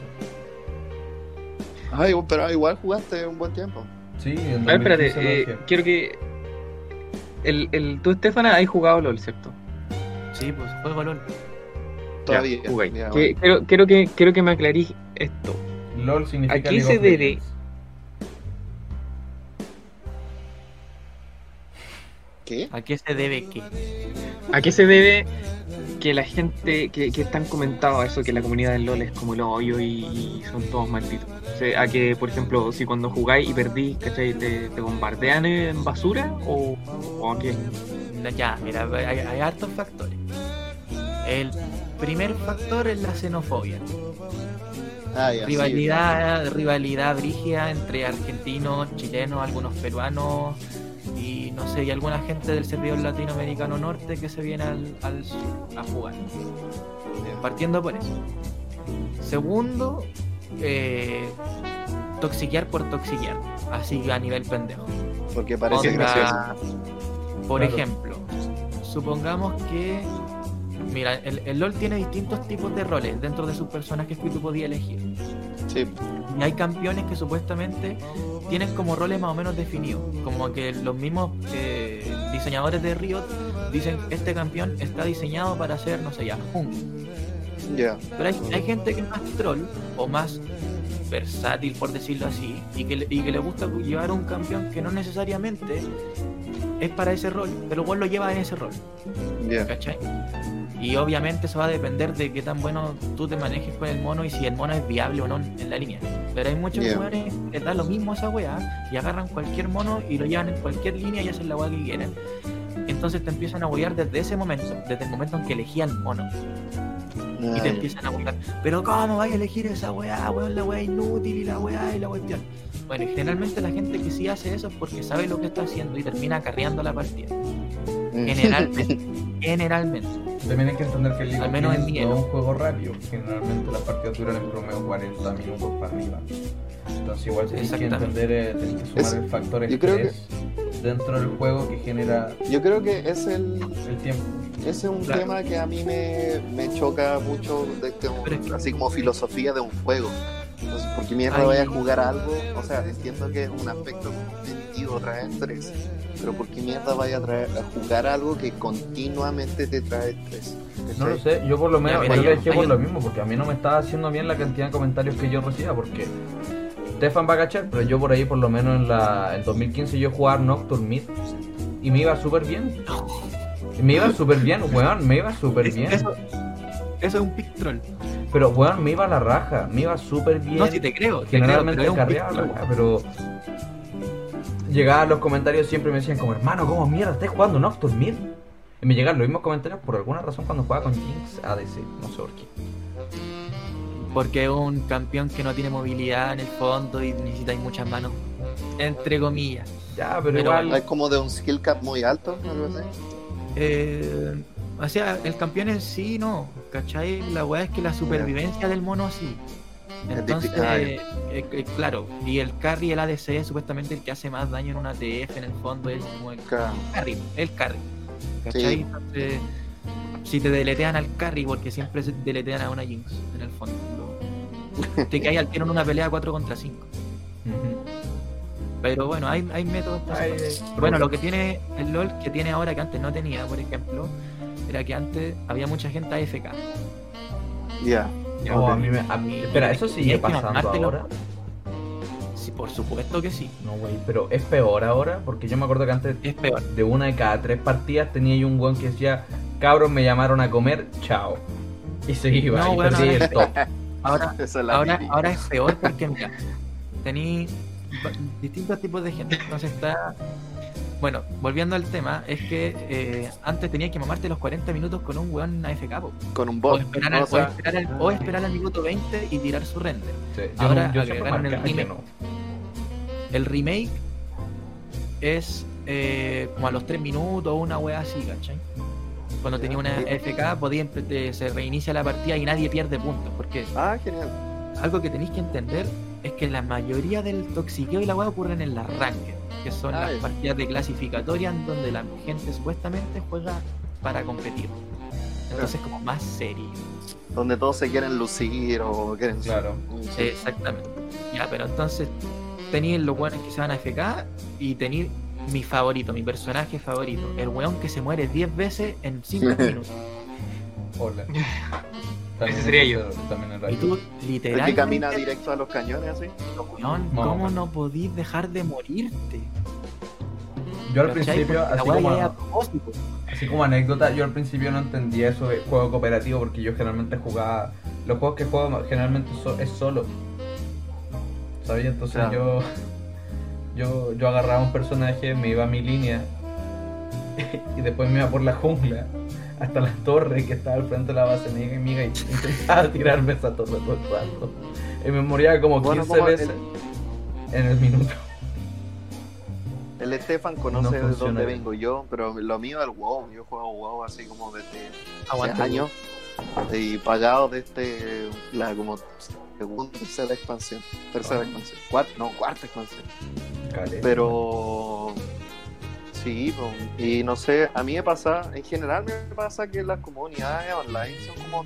B: ay, pero igual jugaste un buen tiempo.
A: Sí, en
D: A ver,
A: 2015
D: espérate, eh, quiero que. El, el, tú, Estefana, has jugado LOL, ¿cierto?
C: Sí, pues juego LOL.
B: Todavía.
D: Ya,
B: ya,
D: Que- quiero, quiero, que, quiero que me aclarís esto.
A: LOL significa
D: ¿A qué se debe?
B: ¿Qué?
C: ¿A qué se debe qué?
D: ¿A qué se debe que la gente que, que están comentando eso, que la comunidad del LOL es como el hoyo y, y son todos malditos? O sea, a que, por ejemplo, si cuando jugáis y perdís, ¿cachai? ¿Te, te bombardean en basura? ¿O, o a qué?
C: No, Ya, mira, hay, hay hartos factores. El primer factor es la xenofobia.
B: Ah, ya, sí.
C: rivalidad, rivalidad brígida entre argentinos, chilenos, algunos peruanos y no sé, y alguna gente del servidor latinoamericano norte que se viene al, al sur a jugar. Partiendo por eso. Segundo, eh, toxiquear por toxiquear, así a nivel pendejo.
B: Porque parece
C: Onda,
B: gracioso.
C: Por
A: Claro.
C: ejemplo, supongamos que. Mira, el, el LOL tiene distintos tipos de roles dentro de sus personajes que tú podías elegir.
B: Sí,
C: Y hay campeones que supuestamente tienen como roles más o menos definidos. Como que los mismos eh, diseñadores de Riot dicen este campeón está diseñado para ser, no sé ya, jungla.
B: ya.
C: Pero hay, hay gente que es más troll o más versátil, por decirlo así, y que, y que le gusta llevar un campeón que no necesariamente es para ese rol, pero igual lo lleva en ese rol,
B: Ya.
C: ¿cachai? Y obviamente eso va a depender de qué tan bueno tú te manejes con el mono y si el mono es viable o no en la línea. Pero hay muchos
B: Yeah.
C: jugadores que les da lo mismo a esa weá y agarran cualquier mono y lo llevan en cualquier línea y hacen la weá que quieren. Entonces te empiezan a huear desde ese momento, desde el momento en que elegían mono y te empiezan a buscar. Pero ¿cómo vais a elegir esa weá, weón? La weá inútil y la weá y la cuestión. Bueno, y generalmente la gente que sí hace eso es porque sabe lo que está haciendo y termina acarreando la partida.
B: mm.
C: Generalmente. (laughs) generalmente.
A: También hay que entender que el League
C: Al menos
A: no es un juego rápido. Generalmente las partidas duran en promedio 40 minutos para arriba. Entonces igual tienes que entender, eh, tienes que sumar
B: Es-
A: el factor estrés dentro del juego que genera
B: Yo creo que es el,
A: el tiempo.
B: ese es un
C: Claro.
B: tema que a mí me, me choca mucho, de este-
C: que-
B: así como filosofía de un juego. Entonces, ¿por qué mierda
C: Ay.
B: vaya a jugar algo? O sea, entiendo que es un aspecto competitivo, trae estrés, pero ¿por qué mierda vaya a, traer, a jugar algo que continuamente te trae estrés?
A: No lo sé, yo por lo menos
C: mira,
A: yo
C: yo-
A: le dejé por lo mismo, porque a mí no me estaba haciendo bien la cantidad de comentarios que yo recibía, porque Stefan va a cachar, pero yo por ahí por lo menos en la en 2015 yo jugaba Nocturne Mid y me iba súper bien. Me iba súper bien, weón, me iba súper bien.
C: Eso, eso es un pick troll.
A: Pero weón, me iba a la raja, me iba súper bien.
C: No, si te creo. te
A: Generalmente
C: creo, pero
A: carreaba weá, pero llegaban los comentarios siempre me decían como hermano, ¿cómo mierda estás jugando Nocturne Mid? Y me llegaban los mismos comentarios por alguna razón cuando jugaba con Jinx ADC, no sé por qué.
C: Porque es un campeón que no tiene movilidad en el fondo y necesitáis muchas manos. Entre comillas.
A: Ya, pero,
C: Pero
A: igual.
B: Es como de un skill cap muy alto, así.
C: Eh, o sea, el campeón en sí no. ¿Cachai? La weá es que la supervivencia del mono sí.
B: Es
C: Entonces, eh, eh, claro, y el carry, el ADC, es supuestamente el que hace más daño en una TF en el fondo es como el
B: Claro.
C: carry, el carry. ¿Cachai?
B: Sí.
C: Entonces, si te deletean al carry, porque siempre se deletean a una Jinx en el fondo. Te caes al tiro en una pelea 4 contra 5.
A: Ujú.
C: Pero bueno, hay, hay métodos
A: ay,
C: Bueno, lo que tiene el LOL, que tiene ahora que antes no tenía, por ejemplo, era que antes había mucha gente AFK.
B: Ya.
A: Oh, a mí me. a mí- espera, ¿eso sigue pasando ahora?
C: Sí, por supuesto que sí.
A: No, güey, pero es peor ahora, porque yo me acuerdo que antes
C: Es peor.
A: de una de cada tres partidas tenía yo un weón que decía, cabros me llamaron a comer, chao. Y se iba,
C: No,
A: y
C: bueno,
A: perdí
C: ahora-
A: el top. (laughs)
C: Ahora,
B: es
C: ahora, es peor porque, mira, tení distintos tipos de gente. Entonces está. Bueno, volviendo al tema, es que eh, antes tenías que mamarte los 40 minutos con un weón AFK, po.
B: Con un
C: o,
B: bot.
C: esperar
B: ¿no?
C: al,
B: O sea,
C: o, esperar al, o esperar al minuto 20 y tirar su render.
A: Sí, yo
C: Ahora
A: no- yo
C: agregaron el remake.
A: no.
C: El remake es eh, como a los 3 minutos o una wea así, ¿cachai? Cuando tenía una FK podía, se reinicia la partida y nadie pierde puntos. Porque
B: Ah, genial.
C: algo que tenéis que entender es que la mayoría del toxiqueo y la wea ocurren en las ranked, que son
B: Ah,
C: las partidas de clasificatoria en donde la gente supuestamente juega para competir. Entonces como más serio.
B: Donde todos se quieren lucir o quieren.
A: Claro.
B: Sí.
C: Exactamente. Ya, pero entonces tenéis los weones que se van a FK y tenéis mi favorito, mi personaje favorito. El weón que se muere 10 veces en 5 (laughs) minutos.
A: Hola. (laughs)
D: Ese sería yo.
A: También
C: Y tú,
B: El que
C: literalmente,
B: camina directo a los cañones así.
C: weón,
A: Más o
C: ¿cómo no podís dejar de morirte?
A: Yo al principio, así como,
C: a
A: así anécdota, yo al principio no entendía eso de juego cooperativo porque yo generalmente jugaba. Los juegos que juego generalmente so- es solo. ¿Sabes? Entonces
B: Claro.
A: yo, yo. Yo agarraba un personaje, me iba a mi línea y después me iba por la jungla hasta la torre que estaba al frente de la base enemiga y intentaba (laughs) tirarme esa torre todo el rato. Y me moría como
B: Bueno,
A: 15
B: como el-
A: veces en el minuto.
B: El Estefan
A: No
B: conoce de
A: funciona
B: dónde vengo yo, pero lo mío es el WoW. Yo juego WoW así como desde hace años. y pagado de este, la como segunda, tercera expansión, tercera
A: Ah.
B: expansión, cuarta, no, cuarta expansión.
A: Caleta.
B: Pero sí, y no sé, a mí me pasa, en general me pasa que las comunidades online son como,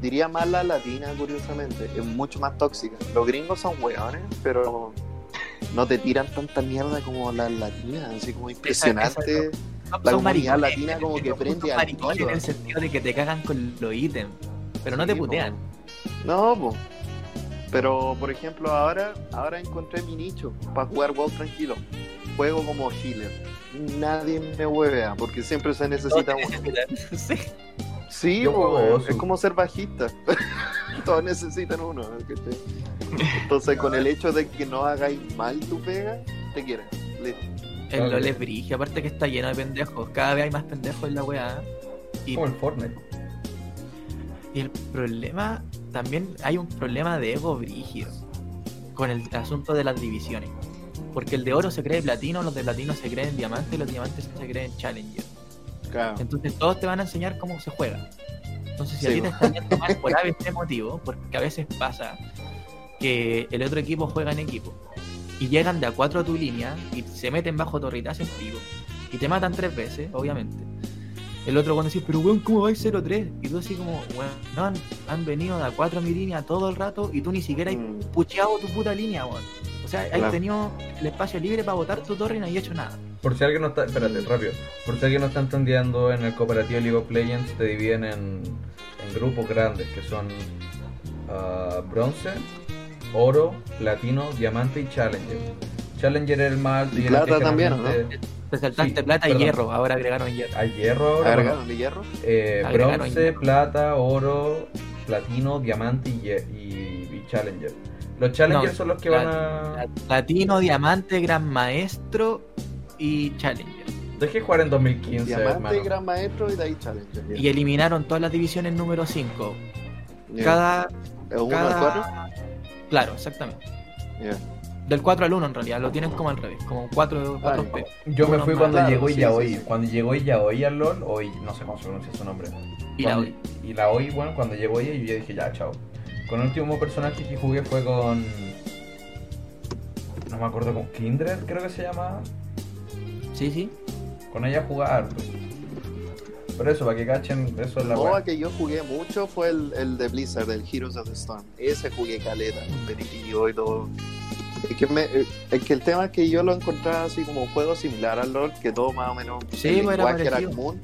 B: diría más la latina, curiosamente, es mucho más tóxica. Los gringos son hueones, pero no te tiran tanta mierda como las latinas, así como impresionante.
C: Son
B: La comunidad
C: maricones,
B: latina como que
C: son
B: prende al
C: en el sentido de que te cagan con los ítems, pero no te
B: po.
C: putean.
B: No, po. pero por ejemplo ahora, ahora encontré mi nicho para jugar WoW tranquilo. Juego como healer. Nadie me huevea porque siempre se necesita uno.
C: Sí.
B: Sí, es como ser bajista. (laughs) Todos necesitan uno. Entonces, con el hecho de que no hagáis mal tu pega, te quieren. Listo.
C: El. LOL es aparte que está lleno de pendejos. Cada vez hay más pendejos en la weá. Y,
A: Como el Fortnite.
C: y el problema, también hay un problema de ego brígido con el asunto de las divisiones. Porque el de oro se cree platino, los de platino se creen diamante y los diamantes se creen challenger.
B: Claro.
C: Entonces todos te van a enseñar cómo se juega. Entonces si a
B: Sí,
C: ti
B: po.
C: te está yendo mal por ABC motivo, porque a veces pasa que el otro equipo juega en equipo y llegan de a cuatro a tu línea y se meten bajo torritas en pico y te matan tres veces, obviamente. El otro cuando dice, pero weón, ¿cómo vais 0-3? Y tú así como, weón, no, han, han venido de a cuatro a mi línea todo el rato y tú ni siquiera has
B: Mm,
C: pucheado tu puta línea, weón. O sea,
B: Claro.
C: tenido el espacio libre para botar tu torre y no has hecho nada.
A: Por si alguien no está, espérate, rápido. Por si alguien no está entendiendo, en el cooperativo League of Legends te dividen en, en grupos grandes que son ah, bronce, oro, platino, diamante y challenger. Challenger es el más alto
B: Y
A: y en el que
B: plata también, ¿o no?
C: Te saltaste
A: Sí,
C: plata y hierro, ahora agregaron hierro.
A: Hay hierro ahora.
B: ¿Agregaron de hierro?
A: Eh,
C: Agregaron
A: bronce,
C: hierro.
A: plata, oro, platino, diamante y- y challenger. Los challengers
C: No,
A: son los que van a.
C: Platino, diamante, gran maestro y challenger.
A: Dejé jugar en 2015,
B: Diamante,
A: hermano.
B: gran maestro y de ahí challenger.
C: Y eliminaron todas las divisiones número 5.
B: Ya.
C: Cada,
B: ¿Es uno al cuatro?
C: cada... Claro, exactamente.
B: Ya.
C: Del 4 al 1 en realidad, lo tienen como al revés, como 4, 4
B: Ah,
C: P.
A: Yo me fui cuando
B: Claro,
A: llegó Yaoi.
B: sí, sí.
A: Cuando llegó Yaoi al LOL, hoy no sé cómo se pronuncia su nombre.
C: Y la
A: Cuando- Y la OI, bueno, cuando llegó ella, yo ya dije, ya, chao. Con el último personaje que jugué fue con. No me acuerdo con Kindred, creo que se llamaba.
C: Sí, sí.
A: Con ella jugaba harto. Pero eso, para que cachen, eso es la weá.
B: que yo jugué mucho fue el, el de Blizzard, el Heroes of the Storm. Ese jugué caleta, competitivo y todo. Es que, me, es que el tema es que yo lo encontraba así como un juego similar al LoL, que todo más o menos
C: Sí,
B: el
C: pues, era
B: común,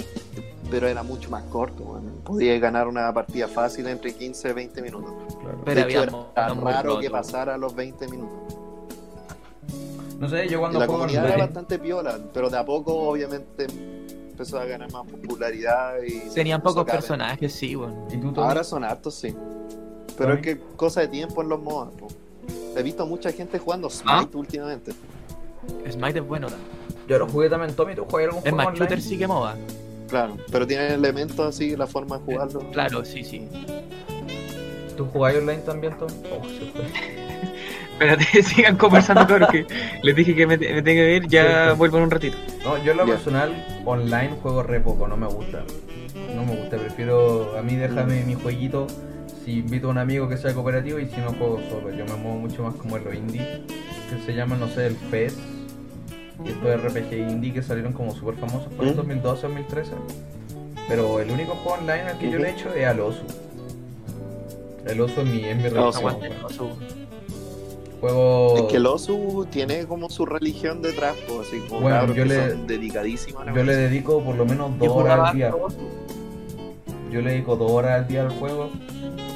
B: pero era mucho más corto. man. Podía ganar una partida fácil entre 15 y 20 minutos.
A: Claro.
C: Pero
B: de era raro que pasara los 20 minutos.
A: No sé, yo cuando
B: la
A: juego
B: comunidad era bastante piola, pero de a poco obviamente empezó a ganar más popularidad y
C: Tenían pocos personajes, sí, bueno.
A: ¿Y tú, Tony?
B: Ahora son hartos, sí. Pero es que cosa de tiempo en los modas. po. He visto mucha gente jugando Smite
C: ¿Ah?
B: últimamente.
C: Smite es bueno también.
A: Yo lo jugué también, Tommy, ¿tú juegas algún
C: Es
A: juego
C: más,
A: online?
C: shooter sí que MOBA.
B: Claro, pero tiene elementos así, la forma de jugarlo.
C: Claro, sí, sí.
A: ¿Tú jugás online también, Tommy? Oh, se fue. (laughs)
D: Espérate, (laughs) sigan conversando, cabrón, que les dije que me, me tengo que ir, ya
A: Sí.
D: vuelvo en un ratito.
A: No, yo en lo
B: Ya.
A: personal, online juego re poco, no me gusta. No me gusta, prefiero a mí déjame mi jueguito. Si invito a un amigo que sea cooperativo y si no juego solo. Yo me muevo mucho más como en lo indie, que se llama, no sé, el FES. Y estos RPG indie que salieron como súper famosos por el
B: ¿Mm?
A: 2012, 2013. Pero el único juego online al que yo le he hecho es al Osu. El Osu es mi, es mi religión. Juego...
B: Es que el Osu tiene como su religión detrás, po, así como
A: Bueno, yo le-
B: son dedicadísimos a la
A: Yo le dedico por lo menos dos horas al día. Yo le dedico dos horas al día al juego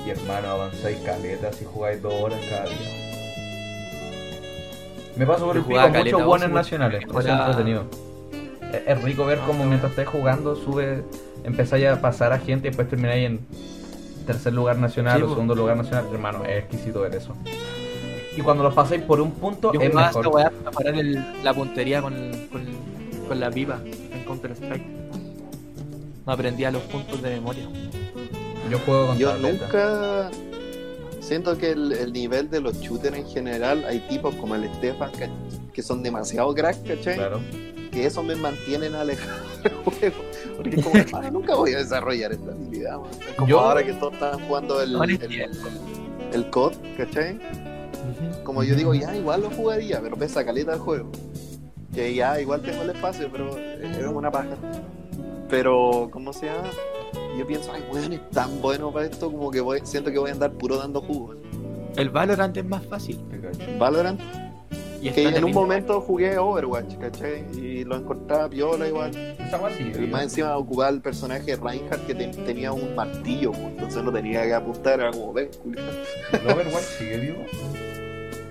A: y hermano avanzáis caletas y jugáis dos horas cada día. Me paso por el pico
C: caleta
A: muchos buenos nacionales, es entretenido. Es, es rico ver cómo mientras estáis jugando sube, empezáis a pasar a gente y después termináis en tercer lugar nacional
C: Sí,
A: o
C: po.
A: segundo lugar nacional, hermano, es exquisito ver eso. Y cuando lo pasáis por un punto
C: Yo
A: es mejor.
C: weá para parar el- la puntería con, con, con la pipa en Counter Strike. Me aprendía los puntos de memoria.
A: Yo juego con
B: Yo nunca siento que el, el nivel de los shooters en general, hay tipos como el Stefan que, que son demasiado crack, ¿cachai?
A: Claro.
B: Que eso me mantienen alejado el (laughs) juego. Porque es como, hermano, nunca voy a desarrollar esta habilidad, como
A: Yo-
B: ahora que todos están jugando el, el, COD, ¿cachai? Como yo digo, ya igual lo jugaría, pero pesa caleta el juego. Que ya igual tengo el espacio, pero es una paja. Pero, ¿cómo se llama? Yo pienso, ay, weón, es tan bueno para esto como que voy, siento que voy a andar puro dando jugo.
C: El Valorant es más fácil.
B: Valorant,
C: Y
B: que en un momento jugué Overwatch, ¿cachai? Y lo encontraba piola igual.
A: Sí,
B: Y más encima ocupaba el personaje Reinhardt que te- tenía un martillo, pues, entonces no tenía que apuntar, era como, ven.
A: ¿El Overwatch sigue vivo?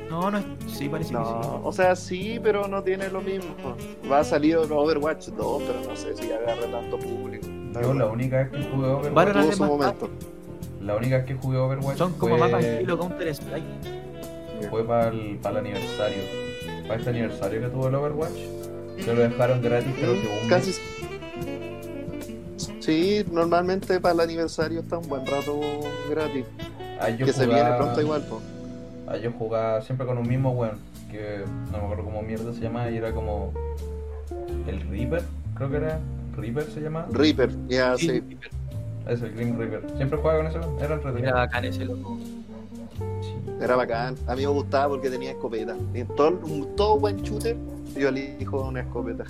C: No, no, es- sí, parece que
B: No, o sea, sí, pero no tiene lo mismo. Va a salir Overwatch 2, pero no sé si agarre tanto público.
A: Yo la única vez que jugué Overwatch,
B: Tuvo su
C: más
B: momento.
A: la única vez que jugué Overwatch
C: sí. Son como
A: fue,
C: mapas estilo Counter Strike.
A: Fue para el, para el aniversario. Para este aniversario que tuvo el Overwatch, se lo dejaron gratis creo que un
B: Casi.
A: mes.
B: Sí, normalmente para el aniversario está un buen rato gratis.
A: Ah, yo
B: que se viene pronto igual, po.
A: Ah, yo jugaba siempre con un mismo weón, que no me acuerdo cómo mierda se llamaba, y era como el Reaper, creo que era. Reaper se llamaba.
B: Reaper, ya sí.
A: Es el Grim Reaper. Siempre jugaba con weón, era entretenido.
C: Era bacán ese loco.
B: Era bacán. A mí me gustaba porque tenía escopeta. Y en todo, un- todo buen shooter, yo elijo una escopeta.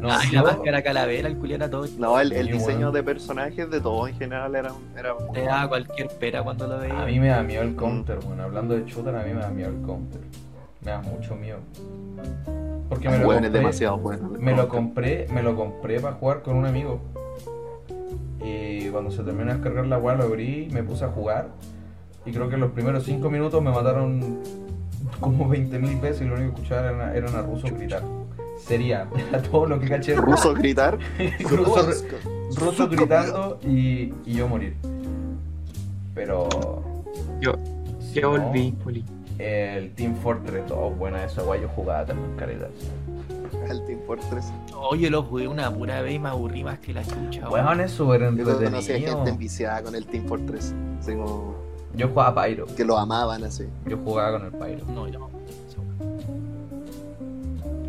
A: No,
C: Ay, la máscara calavera, el culián era todo.
B: No, el, el diseño
A: bueno.
B: de personajes de todo en general era, era
C: Te daba cualquier pera cuando lo veía.
A: A mí me da miedo el counter, bueno, hablando de shooter, a mí me da miedo el counter. Me da mucho miedo. Porque me lo
B: bueno, es
A: compré,
B: demasiado bueno.
A: me lo compré, me lo compré para jugar con un amigo. Y cuando se terminó de descargar la weá lo abrí, me puse a jugar. Y creo que en los primeros 5 minutos me mataron como 20.000 veces y lo único que escuchaba era, eran a rusos gritar. Sería, era todo lo que caché.
B: Ruso gritar. (laughs)
A: rusos rusos gritando y, y yo morir. Pero.
D: Yo-
A: no,
D: volví, Poli.
A: El Team Fortress, todo buena esa guay, yo jugaba también caretas.
B: El Team Fortress.
C: Oye, lo jugué una pura vez y me aburrí más que la chucha. weón.
A: Weón, es súper
B: Yo conocí a
A: entretenido.
B: gente enviciada con el Team Fortress. Así como
A: Yo jugaba Pyro,
B: que lo amaban así.
A: yo jugaba con el Pyro.
C: No, yo no.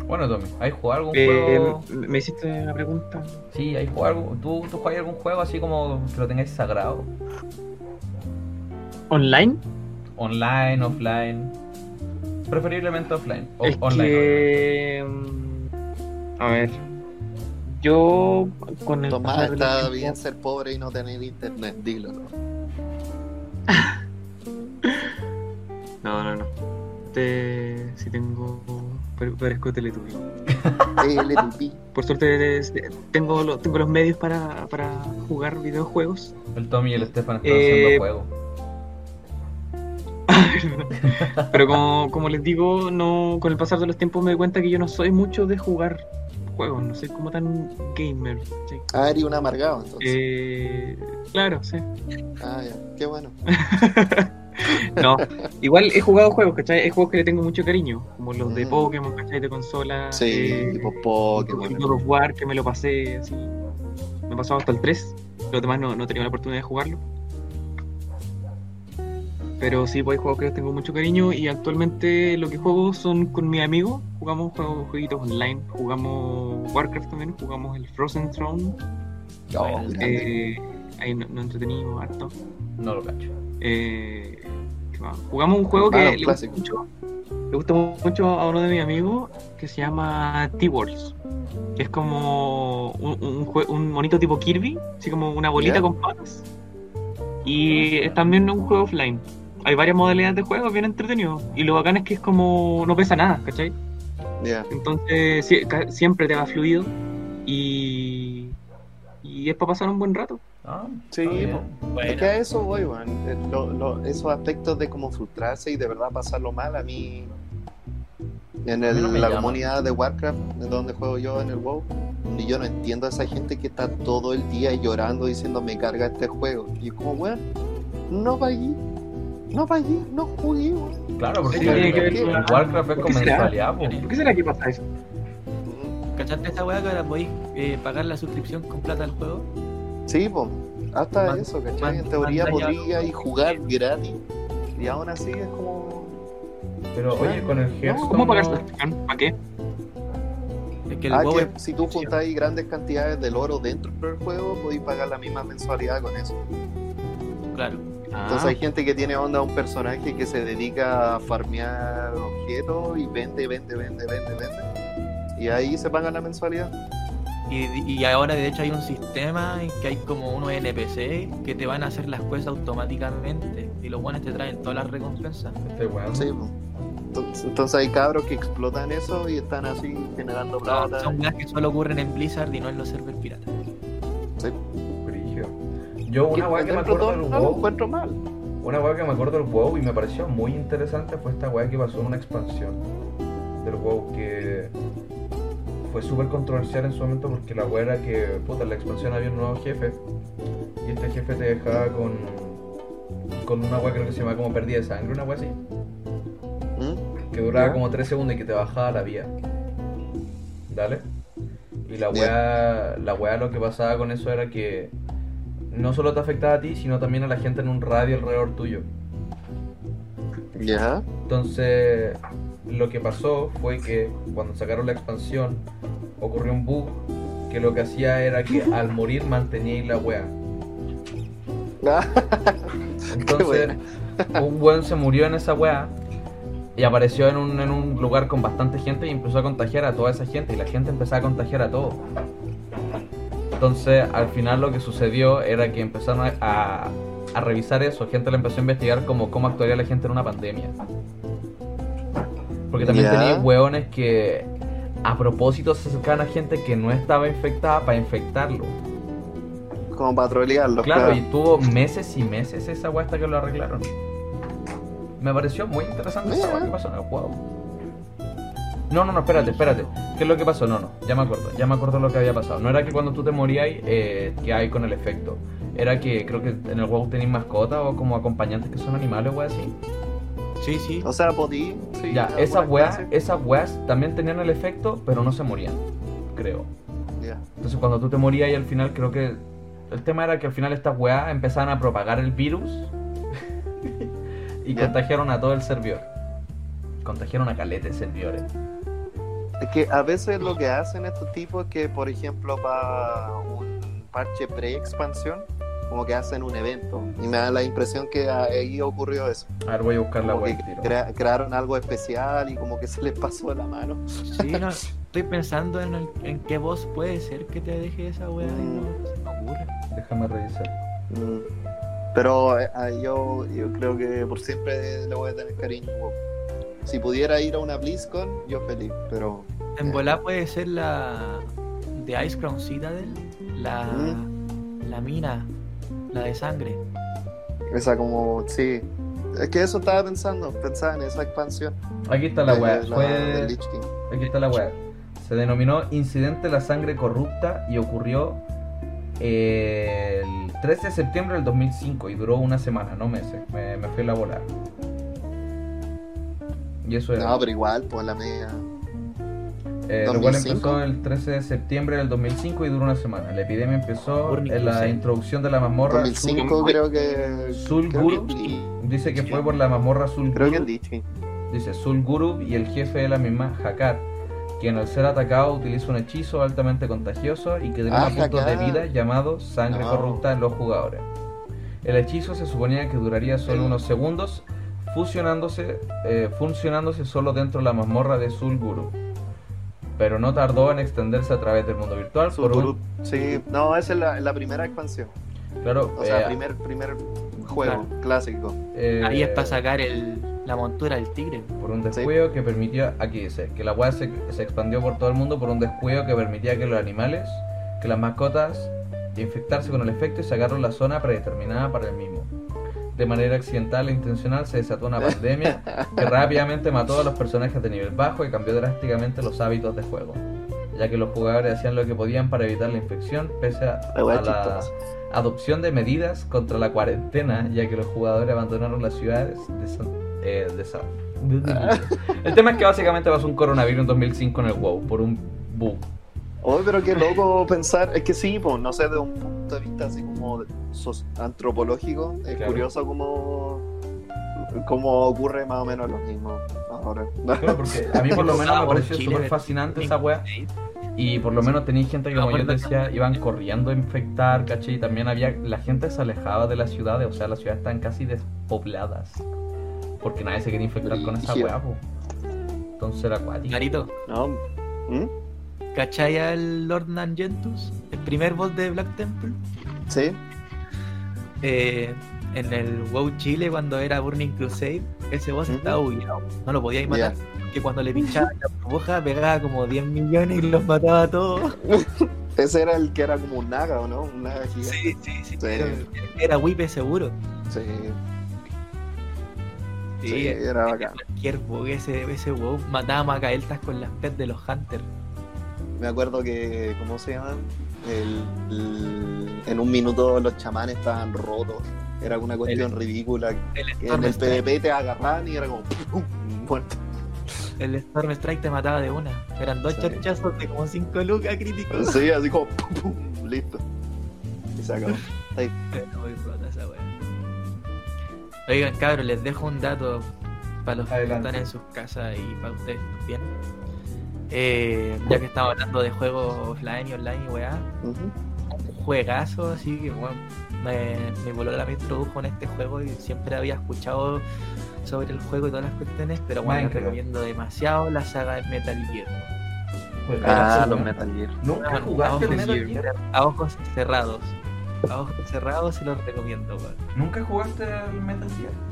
A: Bueno, Tommy, ¿hay jugado algún
D: Eh,
A: juego?
D: me hiciste una pregunta.
A: Sí, ¿hay jugado algo? ¿Tú, ¿Tú juegas algún juego así como que lo tengáis sagrado?
D: ¿Online?
A: Online, offline. Preferiblemente offline. O
D: es
A: online.
D: que. mm, A ver. Yo con el
B: Tomás, está bien ser pobre y no tener internet, dilo, ¿no? (laughs)
D: No, no, no. Te... Si tengo. pare- Parezco Teletubby.
B: LTP.
D: Por suerte tengo, lo- tengo los medios para, para jugar videojuegos.
A: El Tommy y el Stefan están
D: Eh,
A: haciendo juego. (laughs)
D: Pero como, como les digo, no con el pasar de los tiempos me doy cuenta que yo no soy mucho de jugar juegos, no soy como tan gamer. ¿sí?
B: Ah, eres un amargado entonces.
D: Eh, claro, sí.
B: Ah, ya, qué bueno. (laughs)
D: No, igual he jugado juegos, ¿cachai? Hay juegos que le tengo mucho cariño, como los de
B: Mm.
D: Pokémon, ¿cachai? De consola.
B: Sí,
D: eh,
B: tipo Pokémon.
D: God of War, que me lo pasé así. Me he pasado hasta el 3. Los demás no, no tenido la oportunidad de jugarlo. Pero sí, pues hay juegos que les tengo mucho cariño y actualmente lo que juego son con mis amigos. Jugamos juegos, jueguitos online, jugamos Warcraft también, jugamos el Frozen Throne.
B: Oh.
D: Eh, ahí no, no entretenimos harto.
A: No lo cacho.
D: Eh. Jugamos un juego
B: Ah,
D: que le gusta, mucho, le gusta mucho a uno de mis amigos que se llama. Que es como un, un, un monito tipo Kirby, así como una bolita con patas. Y es también un juego offline. Hay varias modalidades de juego, bien entretenido. Y lo bacán es que es como. no pesa nada, ¿cachai?
B: Ya.
D: Entonces ca- siempre te va fluido. Y. Y es para pasar un buen rato.
A: Ah,
B: Sí. Es que a eso voy, man. Eh, lo- lo- esos aspectos de como frustrarse y de verdad pasarlo mal, a mí. En el-
A: no
B: la
A: llama.
B: comunidad de Warcraft, en donde juego yo en el WoW, y yo no entiendo a esa gente que está todo el día llorando diciendo me carga este juego. Y es como, weón, no va allí, no allí, no jugué, weón.
A: Claro, porque
B: Sí, tiene que ver
A: el
B: con-
A: Warcraft es
D: ¿Por
A: con mensualidad, po.
D: ¿Por qué será que pasa eso?
C: ¿cachaste esta weá que ahora podéis eh, pagar la suscripción con plata al juego?
B: Sí, pues, hasta
C: Man-
B: eso, ¿cachai?
C: man-
B: en teoría podría y jugar gratis. Y aún así es como.
A: Pero oye, con el Hearthstone.
D: ¿Cómo pagar
A: no-
D: suscripción? ¿Para qué?
C: Es Porque el
B: Ah, que
C: es-
B: si tú juntáis grandes cantidades del oro dentro del juego, podéis pagar la misma mensualidad con eso.
C: Claro.
B: Entonces hay gente que tiene onda a un personaje que se dedica a farmear objetos y vende, vende, vende, vende, vende. Y ahí se paga la mensualidad.
C: Y, y ahora de hecho hay un sistema en que hay como unos NPC que te van a hacer las cosas automáticamente y los buenos te traen todas las recompensas.
A: Este weón.
B: Sí, entonces, entonces hay cabros que explotan eso y están así generando plata.
C: Son weas que solo ocurren en Blizzard y no en los servers piratas.
B: Sí.
A: Yo una weá que me acuerdo del
B: no
A: WoW,
B: encuentro mal.
A: una weá que me acuerdo del WoW y me pareció muy interesante fue esta weá que pasó en una expansión del WoW que fue súper controversial en su momento porque la weá era que, puta, en la expansión había un nuevo jefe y este jefe te dejaba con con una weá creo que se llama como pérdida de sangre, una weá así,
B: ¿Mm?
A: que duraba
B: Ya.
A: como 3 segundos y que te bajaba la vida. ¿Dale? Y la weá, la weá lo que pasaba con eso era que no solo te afectaba a ti, sino también a la gente en un radio alrededor tuyo.
B: Ya.
A: Entonces, lo que pasó fue que cuando sacaron la expansión, ocurrió un bug que lo que hacía era que (laughs) al morir mantenía la weá.
B: Ah, (laughs)
A: Entonces, un weón se murió en esa weá y apareció en un, en un lugar con bastante gente y empezó a contagiar a toda esa gente y la gente empezó a contagiar a todo. Entonces, al final lo que sucedió era que empezaron a, a- a revisar eso, gente le empezó a investigar como cómo actuaría la gente en una pandemia. Porque también
B: Ya.
A: tenía hueones que a propósito se acercaban a gente que no estaba infectada para infectarlo.
B: como para trolearlos.
A: Claro, y tuvo meses y meses esa weá hasta que lo arreglaron. Me pareció muy interesante esa
B: Mira.
A: weá que pasó en el juego. No, no, no, espérate, espérate. ¿Qué es lo que pasó? No, no, ya me acuerdo, ya me acuerdo lo que había pasado. No era que cuando tú te morías, eh, que hay con el efecto. Era que creo que en el juego tenéis mascotas o como acompañantes que son animales, weá así.
C: Sí, sí.
B: O sea, podí. Sí,
A: Ya, esas weas, esas weas también tenían el efecto, pero no se morían, creo.
B: Ya.
A: Entonces cuando tú te morías y al final creo que el tema era que al final estas weas empezaban a propagar el virus (laughs) y
B: Ya.
A: contagiaron a todo el servidor. Contagiaron a caleta de servidores.
B: Es que a veces lo que hacen estos tipos es que, por ejemplo, para un parche pre-expansión, como que hacen un evento. Y me da la impresión que ahí ocurrió eso.
A: A ver, voy a buscar la
B: Como
A: tiro.
B: crea- crearon algo especial y como que se les pasó de la mano.
C: Sí, no, (laughs) estoy pensando en, el- en qué voz puede ser que te deje esa weá y no se me ocurre.
A: Déjame revisar.
B: Mm. Pero eh, ah, yo, yo creo que por siempre le voy a tener cariño. Si pudiera ir a una BlizzCon, yo feliz, pero
C: En volá puede ser la de Ice Crown Citadel, la,
B: Mm.
C: la mina, la de sangre.
B: esa como, sí. Es que eso estaba pensando, pensaba en esa expansión.
A: Aquí está la Fue...
B: King.
A: Aquí está la wea. Se denominó Incidente de la Sangre Corrupta y ocurrió el 13 de septiembre del 2005 y duró una semana, no meses. Me, me fui a la bola. Y eso era.
B: No, pero igual, pues la media.
A: Eh, lo cual
B: 2005.
A: empezó el 13 de septiembre del 2005 y duró una semana. La epidemia empezó en la introducción de la mazmorra
B: 2005
A: Sul-
B: creo que.
A: Sul
B: creo
A: Guru.
B: que el Lich-
A: Dice que fue por la mazmorra Sul
B: Creo que el.
A: Dice Sul Guru y el jefe de la misma, Hakar, quien al ser atacado utiliza un hechizo altamente contagioso y que
B: Ah,
A: drena puntos de vida llamado sangre
B: No.
A: corrupta en los jugadores. El hechizo se suponía que duraría solo unos segundos, fusionándose, eh, funcionándose solo dentro de la mazmorra de Sul Guru. Pero no tardó en extenderse a través del mundo virtual. Por un-.
B: Sí, no, esa es la, la primera expansión.
A: claro,
B: O sea,
A: eh,
B: primer, primer juego clásico.
A: eh,
C: Ahí es para sacar el, la montura del tigre.
A: por un descuido que permitió, aquí dice, que la weá se, se expandió por todo el mundo por un descuido que permitía que los animales, que las mascotas, infectarse con el efecto y sacaron la zona predeterminada para el mismo. De manera accidental e intencional se desató una pandemia que rápidamente mató a los personajes de nivel bajo y cambió drásticamente los hábitos de juego, ya que los jugadores hacían lo que podían para evitar la infección pese a, a la adopción de medidas contra la cuarentena, ya que los jugadores abandonaron las ciudades de San- eh, de San- (laughs) El tema es que básicamente pasó un coronavirus en 2005 en el WoW por un bug.
B: Oh, pero qué loco pensar. Es que sí, pues, no sé, de un punto de vista así como antropológico, es
A: Claro.
B: curioso cómo, cómo ocurre más o menos lo mismo ahora.
A: Claro, porque a mí por (laughs) lo menos me pareció súper fascinante esa wea. Y por lo menos tenía gente que, como yo decía, iban corriendo a infectar, ¿cachai? Y también había, la gente se alejaba de las ciudades, o sea, las ciudades están casi despobladas. Porque nadie se quería infectar con esa weá. Entonces era acuático.
C: Narito,
B: No. ¿Mm?
C: ¿Cachai al Lord Nangentus? El primer boss de Black Temple.
B: Sí.
C: Eh, en el WoW Chile, cuando era Burning Crusade, ese boss estaba bugueado. No lo podíais matar.
B: Ya.
C: Que cuando le pinchaba la burbuja pegaba como 10 millones y los mataba a todos. (laughs)
B: Ese era el que era como un naga, ¿o no? Un naga gigante.
C: Sí, sí, sí.
B: Sí.
C: Era, era Wipe seguro.
B: Sí.
C: Sí,
B: Sí, era bacán.
C: Cualquier bug, ese, ese WoW mataba macaeltas con las pets de los Hunters.
B: Me acuerdo que, ¿cómo se llaman? El, el- en un minuto los chamanes estaban rotos. Era una cuestión ridícula.
C: El
B: En
C: Storm,
B: el
C: Strike,
B: PvP te agarraban y era como ¡pum! muerto.
C: el Storm Strike te mataba de una. Eran dos
B: Sí.
C: charchazos de como 5 lucas críticos.
B: Sí, así como ¡pum! listo. Y se acabó. Ahí.
C: Era muy rota esa wea. Oigan, cabros, les dejo un dato para los
A: Adelante.
C: que están en sus casas y para ustedes también. Eh, ya que estamos hablando de juegos offline y online y weá, un juegazo, así que bueno, me, mi polola me introdujo en este juego y siempre había escuchado sobre el juego y todas las cuestiones, pero bueno,
A: Minecraft.
C: recomiendo demasiado la saga de Metal Gear.
B: Ah, los. Metal Gear.
A: ¿Nunca
C: a,
A: jugaste
C: ojos,
A: Metal Gear?
C: a ojos cerrados. A ojos cerrados se los recomiendo, weón.
A: ¿Nunca jugaste al Metal Gear?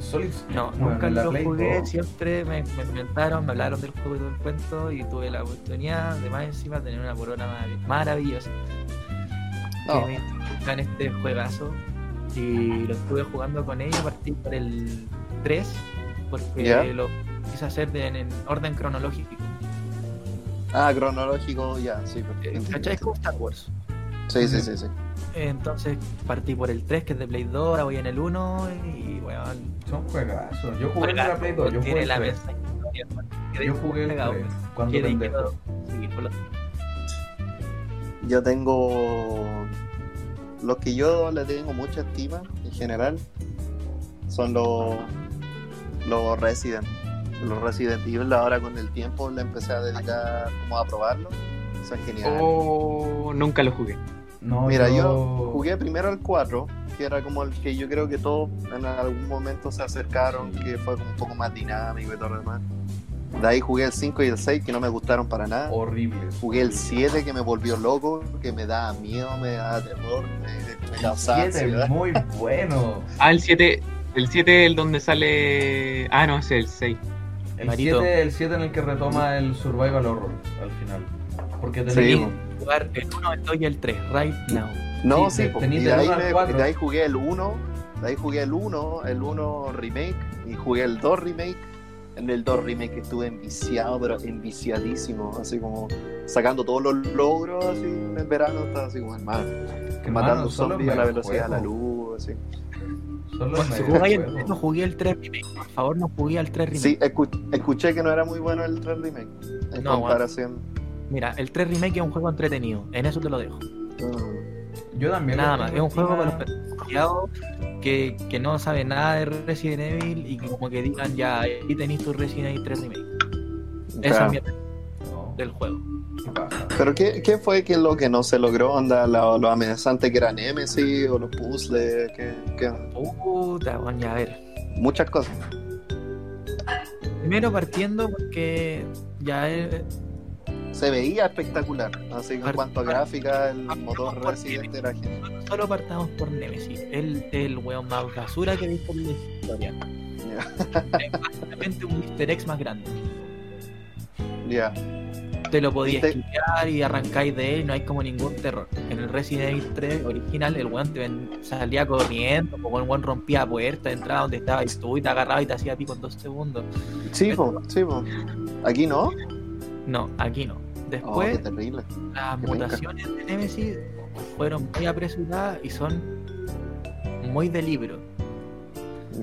A: Solid
C: No,
A: Bueno,
C: nunca lo
A: Play
C: jugué,
A: 2.
C: siempre me, me comentaron, me hablaron del juego y todo el cuento y tuve la oportunidad de más encima tener una corona marav- maravillosa
B: Oh.
C: que me en este juegazo y lo estuve jugando con ella, partí por el 3 porque
B: Ya.
C: lo quise hacer de- en, en orden cronológico.
B: Ah, cronológico, ya, sí.
C: Eh,
B: perfecto.
C: ¿Cachai? Es como Star Wars.
B: Sí, sí, sí, sí.
C: Entonces partí por el 3 que es de Play 2, ahora voy en el 1 y bueno,
A: Son juegazos. Yo jugué en la Play 2, yo jugué el
C: la
A: 3.
C: mensaje historia, man. Quedé
A: Yo jugué el
C: pegado,
A: 3. Cuando pendejo.
B: Yo tengo. Los que yo le tengo mucha estima en general son los. Los Resident. Los Resident Evil. Ahora con el tiempo le empecé a dedicar como a probarlo. Son geniales.
D: Oh, nunca lo jugué.
A: No,
B: Mira, yo jugué primero el 4, que era como el que yo creo que todos en algún momento se acercaron, que fue como un poco más dinámico y todo lo demás. De ahí jugué el 5 y el 6, que no me gustaron para nada.
A: horribles.
B: Jugué el 7, que me volvió loco, que me daba miedo, me daba terror, me, me causaba
A: Siete,
B: ansiedad.
A: muy (laughs) bueno.
D: Ah, el 7. El 7 es el donde sale. Ah, no, ese es el 6.
A: El
C: Marito.
A: 7 el 7 en el que retoma el survival horror al final. Porque
B: Sí,
A: tenía
B: mo.
C: Jugar el 1, el 2 y el 3, right now.
B: No,
A: Sí,
B: sí, y
A: del
B: de ahí, me- de ahí jugué el 1, de ahí jugué el 1, el 1 remake, y jugué el 2 remake. En el 2 remake estuve enviciado, pero enviciadísimo, así como sacando todos los logros así en el verano, estaba así como hermano,
A: que
B: matando zombies a la velocidad de la luz, así.
A: Son los
C: Bueno, si
A: mejores
C: jugáis el
A: juegos.
C: 3, no jugué el 3 remake. Por favor, no jugué al 3 remake.
B: Sí, escu- escuché que no era muy bueno el 3 remake, en
C: No,
B: comparación.
C: Mira, el 3 remake es un juego entretenido. En eso te lo dejo.
B: Mm.
A: Yo también.
C: Nada más. Es un juego para los desconfiados que, que no sabe nada de Resident Evil y que como que digan ya, ahí tenéis tu Resident Evil 3 remake. Eso
B: Claro.
C: es mi
A: No,
C: del juego.
B: Pero ¿qué, qué fue que lo que no se logró? ¿Onda lo, lo amenazante que era Nemesis o los puzzles? ¿Qué, qué?
C: Puta, bueno, ya a ver.
B: Muchas cosas.
C: Primero partiendo porque ya es,
B: Se veía espectacular. Así que en cuanto a gráfica, el motor Resident era genial.
C: solo partamos por Nemesis. El, el weón más basura que he visto en la historia. Es básicamente un Mr. X más grande.
B: Ya.
C: Te lo podías esquivar y arrancáis de él no hay como ningún terror. En el Resident Evil 3 original, el weón te ven- salía corriendo, como el weón rompía puertas, entraba donde estabas tú y te agarraba y te hacía pico en dos segundos.
B: Sí, po, sí, po. Aquí no.
C: No, aquí no.
B: Oh,
C: Después,
B: terrible.
C: las
B: qué
C: mutaciones de Nemesis fueron muy apresuradas y son muy de libro.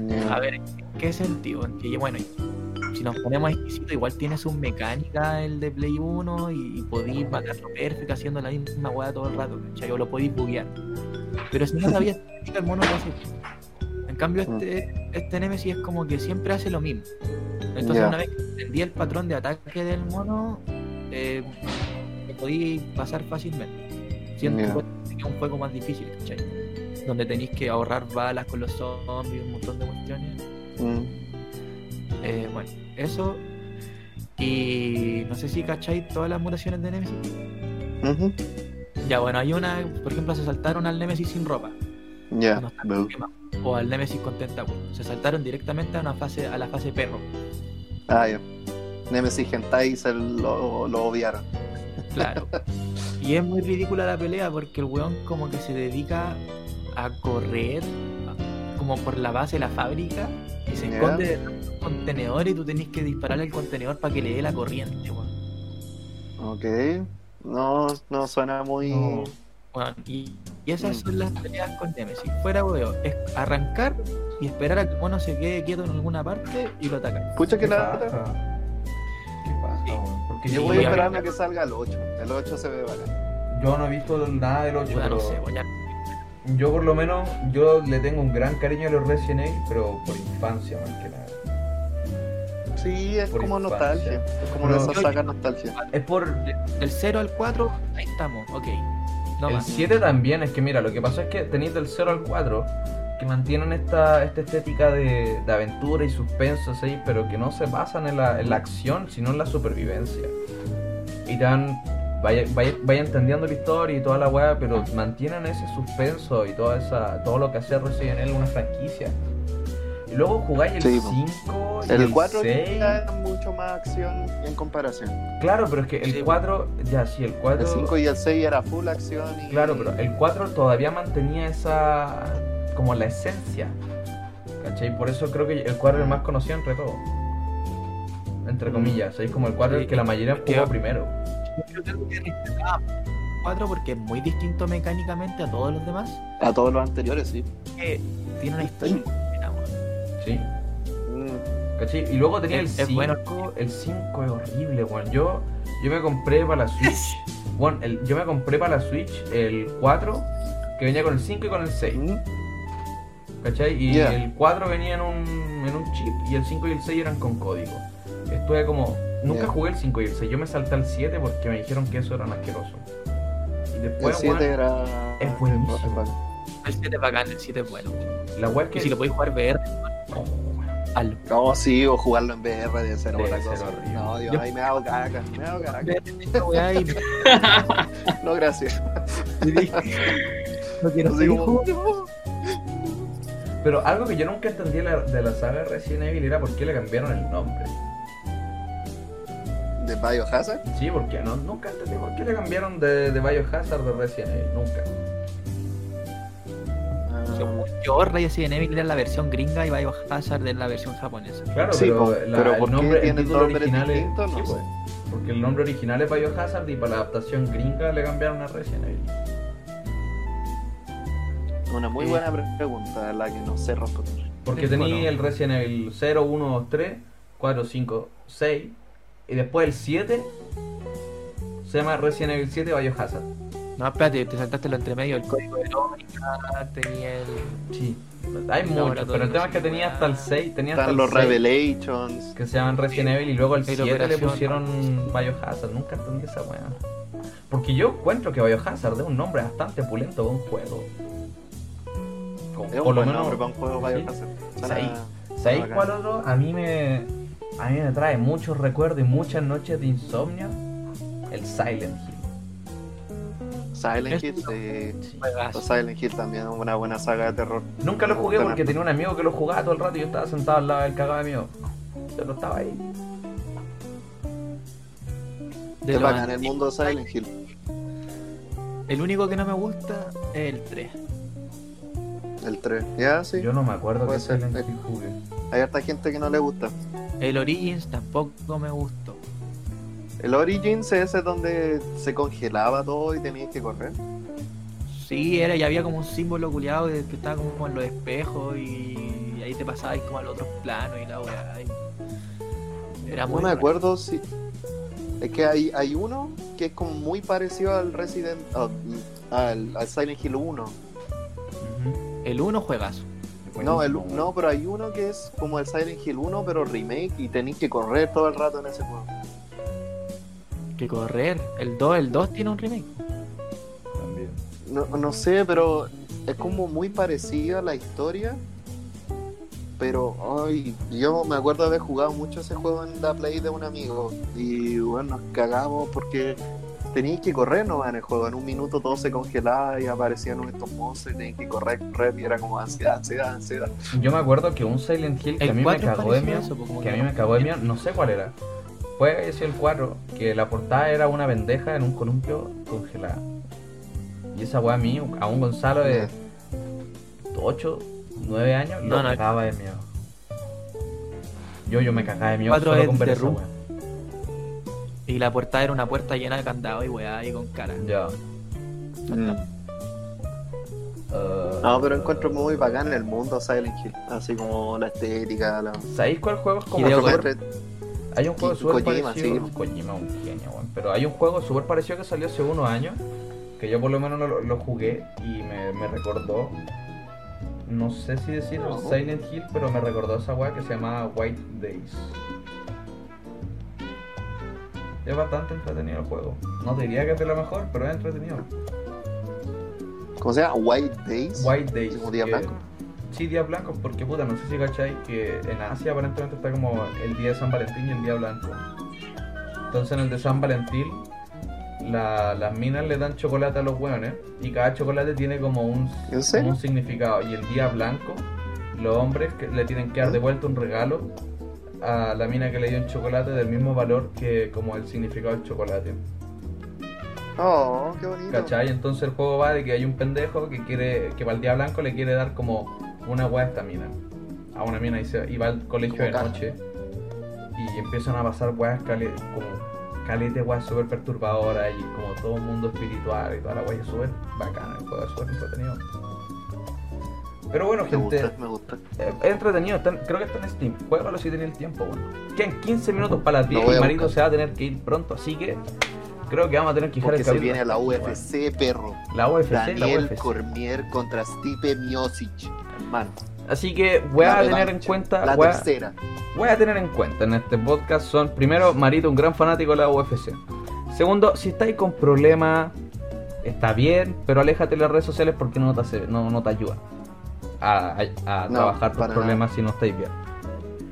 B: Ya.
C: A ver, ¿en qué sentido? En que, bueno, si nos ponemos exquisitos, igual tiene sus mecánicas el de Play 1 y, y podéis matarlo perfecto haciendo la misma weá todo el rato, ¿cachai? O lo podéis buguear. Pero si no (laughs) sabías el mono lo hace. Cambio, este, este Nemesis es como que siempre hace lo mismo. Entonces, una vez que entendí el patrón de ataque del mono, eh, podéis pasar fácilmente. Siento que es un juego más difícil, ¿cachai? Donde tenéis que ahorrar balas con los zombies, un montón de cuestiones.
B: Mm.
C: Eh, bueno, eso. Y no sé si cacháis todas las mutaciones de Nemesis. Ya, bueno, hay una, por ejemplo, se saltaron al Nemesis sin ropa.
B: Ya.
C: no
B: Veo.
C: quemado, O al Nemesis con tentáculos. Se saltaron directamente a una fase, a la fase perro.
B: Ah, ya. Nemesis Hentai se lo, lo obviaron.
C: Claro. (laughs) y es muy ridícula la pelea porque el weón como que se dedica a correr como por la base de la fábrica y se esconde detrás de un contenedor y tú tenés que dispararle al contenedor para que le dé la corriente, weón.
B: Ok. No, no suena muy.
A: No.
C: Weón, y, y esas
B: Mm.
C: son las peleas con Nemesis. Fuera, weón, es arrancar y esperar a que el mono se quede quieto en alguna parte y lo atacar.
B: Pucha que
A: ¿Qué
B: la.
A: pasa? ¿Qué pasa,
C: Sí.
A: weón? Porque
B: Yo
A: yo,
B: voy
C: Sí,
B: esperando a que salga el 8. El 8 se ve bacán.
A: yo no he visto nada del 8,
C: Puta,
A: pero
C: no sé, ya-
A: yo por lo menos yo le tengo un gran cariño a los Resident Evil, pero por infancia más que nada.
B: Sí, es
A: Por
B: como
A: infancia.
B: nostalgia. Es como esa saga nostalgia.
A: Es por
C: Del 0 al 4, ahí estamos, ok. No
A: el
C: más.
A: 7 también, es que mira, lo que pasa es que tenéis del 0 al 4 que mantienen esta, esta estética de, de aventura y suspenso, ¿sí? pero que no se basan en la, en la acción, sino en la supervivencia. Y dan, vaya, vaya, vaya entendiendo la historia y toda la weá, pero mantienen ese suspenso y toda esa, todo lo que hace Resident Evil una franquicia. Y luego jugáis el
B: Sí, po.
A: 5 y
B: El
A: el
B: 4
A: 6.
B: ya es mucho más acción en comparación.
A: Claro, pero es que el
C: Sí, po.
A: 4, ya sí, el 4...
B: El 5 y el 6 era full acción y.
A: Claro, pero el 4 todavía mantenía esa. como la esencia. ¿Cachai? Por eso creo que el 4 es el más conocido entre todos. Entre comillas, ¿sabéis? Como el 4 es el que la mayoría jugó primero.
C: Yo creo que respetaba 4 porque es muy distinto mecánicamente a todos los demás.
B: A todos los anteriores, sí.
C: Que tiene una historia
B: Mm.
A: ¿Cachai? Y luego tenía
C: Es-
A: el
C: es
A: 5.
C: bueno.
A: El 5 es horrible, weón. Yo, yo me compré para la Switch. (laughs) Bueno, el- yo me compré para la Switch el 4, que venía con el 5 y con el 6.
B: Mm.
A: ¿Cachai? Y
B: Ya.
A: el 4 venía en un, en un chip y el 5 y el 6 eran con código. Estuve como. Nunca
B: Ya.
A: jugué el 5 y el 6. Yo me salté al 7 porque me dijeron que eso era un asqueroso. Y
B: El
A: después,
B: 7
A: weón,
B: era.
A: es buenísimo.
C: El 7 es bacán, el 7 es bueno.
A: la weá es
C: Y
A: que.
C: si lo podéis jugar VR, hazlo.
B: No, sí, o jugarlo en VR debe ser
A: Debe
B: otra
A: ser
B: cosa.
A: horrible.
B: No, Dios,
C: Yo-
B: ahí me hago caca, me hago
C: y- (laughs) (laughs)
B: No, gracias. (laughs)
C: No quiero seguir jugando.
A: Pero algo que yo nunca entendí de la, de la saga Resident Evil era por qué le cambiaron el nombre.
B: ¿De Biohazard?
A: Sí, porque no, nunca entendí por qué le cambiaron de, de Biohazard de Resident Evil. Nunca.
B: Ah,
C: Yo Resident Evil era la versión gringa y Biohazard era la versión japonesa.
A: Claro,
B: Sí,
A: pero, la-
B: pero
A: el
B: ¿por qué
A: nombre, el
B: tienen
A: título original es.
B: No
A: sí,
B: sé.
A: pues, porque el nombre original es Biohazard y para la adaptación gringa le cambiaron a Resident Evil.
B: Una muy
C: Eh.
B: buena pre- pregunta, la que no sé responder.
A: Porque
C: Sí,
A: tenía
C: bueno.
A: el Resident Evil 0, 1, 2, 3, 4, 5, 6. Y después el 7 se llama Resident Evil 7 Biohazard.
C: No, espérate, te saltaste lo entre medio, el código de Verónica, tenía el...
A: Sí. Hay
C: No,
A: muchos, pero el tema es que tenía hasta el 6. Tenía hasta
B: Están
A: el
B: los
A: 6,
B: Revelations.
A: que se llaman Resident Evil y luego el
C: Hay
A: 7 le pusieron Biohazard. Nunca entendí esa weá. Porque yo encuentro que Biohazard es un nombre bastante pulento de un juego. Como-
B: Es un
A: por lo menos,
B: nombre para un juego
A: sí.
B: Biohazard.
A: Ahí. ¿Sabéis
B: bacán.
A: cuál otro? A mí me. A mí me trae muchos recuerdos y muchas noches de insomnio. El Silent Hill.
B: Silent
C: Es-
B: Hill, sí.
C: Juegazo.
B: Silent Hill también es una buena saga de terror.
A: Nunca lo jugué porque tenía un amigo que lo jugaba todo el rato y yo estaba sentado al lado del cagado de mío. Pero estaba ahí.
C: De
B: Es
C: los
B: bacán el mundo de Silent Hill.
C: El único que no me gusta es el 3.
B: El 3. Ya, sí.
A: Yo no me acuerdo
B: Puede
A: que
B: ser,
A: Silent. Hill jugué.
B: Hay harta gente que no le gusta.
C: El Origins tampoco me gustó.
B: El Origins es ese donde se congelaba todo y tenías que correr.
C: Sí, era y había como un símbolo culiado que estaba como en los espejos y ahí te pasabas como al otro plano y la weá. Era
B: No
C: muy
B: me
C: raro.
B: acuerdo si. Es que hay, hay uno que es como muy parecido al Resident. ah, al, al Silent Hill 1.
C: El 1 juegazo.
B: No, el, no, pero hay uno que es como el Silent Hill 1, pero remake y tenéis que correr todo el rato en ese juego.
C: Que correr. El 2, el 2 tiene un remake.
A: También.
B: No, no sé, pero es como muy parecida la historia. Pero, ay, yo me acuerdo de haber jugado mucho ese juego en la Play de un amigo. Y bueno, nos cagamos porque tenías que correr no en el juego. En un minuto todo se congelaba y aparecían estos monstruos y tenías que correr, correr. Y era como ansiedad, ansiedad, ansiedad.
A: Yo me acuerdo que un Silent Hill que
C: El
A: a mí me
C: 4 es
A: cagó de miedo, que a mí me cagó de miedo, no sé cuál era. Fue ese el 4, que la portada era una bendeja en un columpio congelada. Y esa weá a mí, a un Gonzalo de 8, 9 años, lo
C: No, no.
A: cagaba de miedo. Yo, yo me cagaba de miedo
C: Cuatro
A: solo con ver esa weá.
C: Y la puerta era una puerta llena de candado y weá ahí con cara.
A: Ya. Uh,
B: No, pero encuentro muy bacán el mundo Silent Hill. Así como la estética, la.
A: ¿Sabéis cuál juego es como
C: Hideo
A: súper-
C: Kojima.
A: Hay un juego súper parecido.
B: sí.
A: Kojima es un genio. Pero hay un juego súper parecido que salió hace unos años. Que yo por lo menos lo, lo jugué y me, me recordó. No sé si decir
B: No.
A: Silent Hill, pero me recordó esa weá que se llamaba White Days. Es bastante entretenido el juego. No te diría que es de lo mejor, pero es entretenido.
B: ¿Cómo se llama? White Days.
A: White Days.
B: Como día
A: que-
B: blanco.
A: Sí, días blancos, porque puta, no sé si cacháis que en Asia aparentemente está como el día de San Valentín y el día blanco. Entonces en el de San Valentín, la- las minas le dan chocolate a los hueones y cada chocolate tiene como un, significado. Y el día blanco, los hombres que le tienen que dar de vuelta un regalo a la mina que le dio un chocolate del mismo valor que como el significado del chocolate.
B: Oh, qué bonito.
A: ¿Cachai? Entonces el juego va de que hay un pendejo que quiere, que para el día blanco le quiere dar como una weá esta mina. A una mina y, se, y va al colegio de noche. Y empiezan a pasar weas cale, como calete weas súper perturbadoras y como todo un mundo espiritual y toda la wea es súper bacana, el juego es súper entretenido. Pero bueno,
B: Me
A: gente,
B: gusta, me gusta.
A: eh, es entretenido, está en- creo que está en Steam. Juégalo si tenés el tiempo, bueno. Quedan 15 minutos para las
B: Lo
A: 10
B: voy
A: y
B: a
A: Marito
B: buscar.
A: se va a tener que ir pronto, así que creo que vamos a tener que dejar
B: Porque
A: el
B: se viene la. UFC, perro.
A: La UFC, la
B: Daniel
A: UFC.
B: Cormier contra Stipe Miocic. Hermano.
A: Así que voy
B: La
A: a tener en cuenta,
B: La
A: voy a,
B: tercera.
A: voy a tener en cuenta en este podcast son primero Marito un gran fanático de la UFC. Segundo, si estáis con problemas está bien, pero aléjate de las redes sociales porque no te hace- no, no te ayuda a, a- a
B: No,
A: trabajar tus problemas si no estáis bien.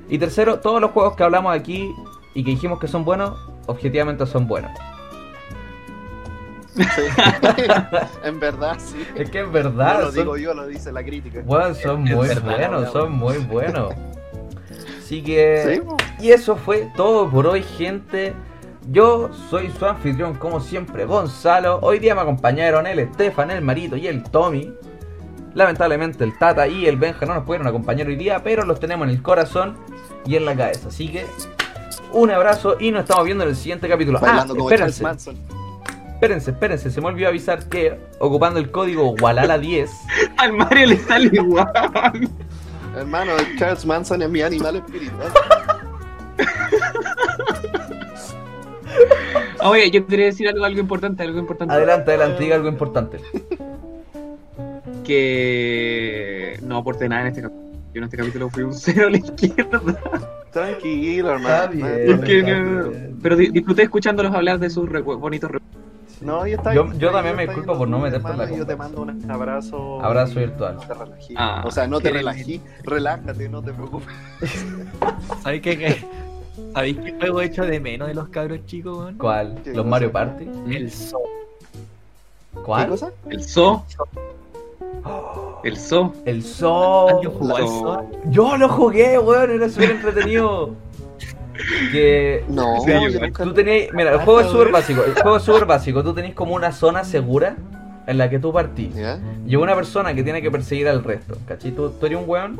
A: Y tercero, todos los juegos que hablamos aquí y que dijimos que son buenos, objetivamente son buenos.
B: Sí. (laughs) en verdad, sí.
A: Es que es
B: No
A: verdad,
B: lo
A: son-
B: digo yo, lo dice la crítica.
A: Bueno, son
C: Es
A: muy
C: verdad,
A: buenos, son muy buenos. Así que...
B: Sí.
A: Y eso fue todo por hoy, gente. Yo soy su anfitrión, como siempre, Gonzalo. Hoy día me acompañaron el Estefan, el Marito y el Tommy. Lamentablemente el Tata y el Benja no nos pudieron acompañar hoy día, pero los tenemos en el corazón y en la cabeza. Así que un abrazo y nos estamos viendo en el siguiente capítulo. Ah,
B: Bailando
A: espérense,
B: Manson.
A: Espérense, espérense. Se me olvidó avisar que ocupando el código Walala10 (laughs)
D: Al Mario le sale igual.
B: Hermano, Charles Manson es mi animal espiritual. (laughs)
D: Oye, yo quería decir algo, algo importante, algo importante.
A: Adelante, adelante, diga algo importante.
D: Que no aporté nada en este capítulo. Yo en este capítulo fui un (laughs) cero a la izquierda.
B: Tranquilo,
A: Está
B: hermano.
A: bien.
D: Es que
A: está
D: no-
A: bien.
D: Pero di- disfruté escuchándolos hablar de sus recu- bonitos recuerdos.
B: No, yo, está
A: Yo-
B: bien,
A: yo también me disculpo por no meterte en la
B: Yo te mando un abrazo.
A: Abrazo virtual.
B: No te relajé.
D: Ah,
B: o sea, no te
D: qué
B: relajé. Relájate, no te preocupes. (laughs)
C: ¿Sabéis qué? qué? ¿Sabéis qué juego hecho de menos de los cabros chicos, weón?
A: ¿Cuál?
B: ¿Qué
A: ¿Los
B: cosa?
A: Mario Party?
C: El Zoo.
B: ¿Qué
A: ¿Cuál?
B: cosa?
D: El So, (gasps) el So.
A: El Sol.
C: ¿Alguien jugó al
D: Zoo.
C: Zoo?
A: Yo lo jugué, weón, era súper entretenido. Que
B: No,
D: Sí,
A: tú tenías, mira, el juego es súper básico, el juego es súper básico, tú tenés como una zona segura en la que tú partís.
B: ¿Ya?
A: Y una persona que tiene que perseguir al resto, ¿cachai? Tú, tú eres un weón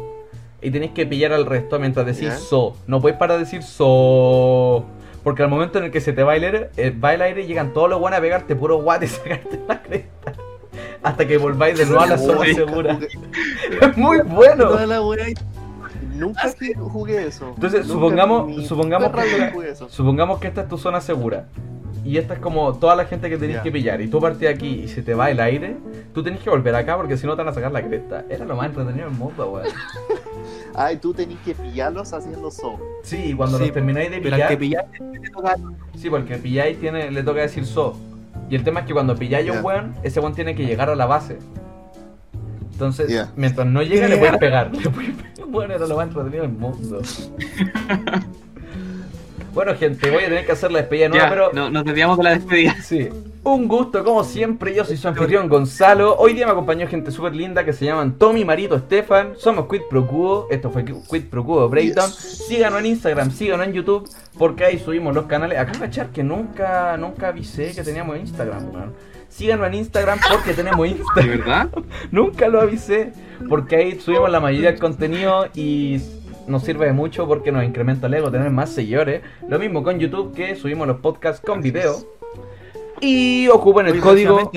A: y tenés que pillar al resto mientras decís
B: Ya.
A: so. No puedes parar de decir so. Porque al momento en el que se te va el aire, eh, va el aire llegan todos los buenos a pegarte puro guate y (laughs) sacarte la cresta. Hasta que volváis de nuevo a la zona segura. (laughs) Es muy bueno.
B: Nunca jugué eso.
A: Entonces,
B: Nunca
A: supongamos- supongamos que-
B: vida jugué eso.
A: Supongamos que esta es tu zona segura. Y esta es como toda la gente que tenés que pillar. Y tú partís aquí y se te va el aire. Tú tenés que volver acá porque si no te van a sacar la cresta. Era lo más entretenido del mundo, weón. (laughs)
B: Ay, tú tenés que pillarlos haciendo so.
A: Sí, cuando
C: Sí,
A: los termináis de
C: Pero
A: pillar.
C: que pillaste te toca.
A: Sí, porque pilláis tiene, le toca decir so. Y el tema es que cuando pilláis a un weón, ese weón tiene que llegar a la base. Entonces, mientras no llegue, le puedes pegar. (laughs) Le puedes pegar. (laughs) Bueno, era lo más entretenido del mundo. bueno, gente, voy a tener que hacer la despedida nueva,
D: Ya,
A: pero.
D: no- nos desviamos de la despedida. (laughs)
A: Sí. Un gusto, como siempre. Yo soy su anfitrión Gonzalo. Hoy día me acompañó gente súper linda que se llaman Tommy, Marito, Estefan. Somos Quid Pro Cubo. Esto fue Quid Pro Cubo Breakdown. Síganos en Instagram, síganos en YouTube. Porque ahí subimos los canales. Acá cachar que nunca, nunca avisé que teníamos Instagram, weón. Síganos en Instagram porque tenemos
D: ¿De
A: Instagram.
D: verdad? (laughs)
A: Nunca lo avisé. Porque ahí subimos la mayoría del contenido y nos sirve de mucho porque nos incrementa el ego tener más seguidores. Lo mismo con YouTube que subimos los podcasts con video. Y ocupen el
C: Oye,
A: código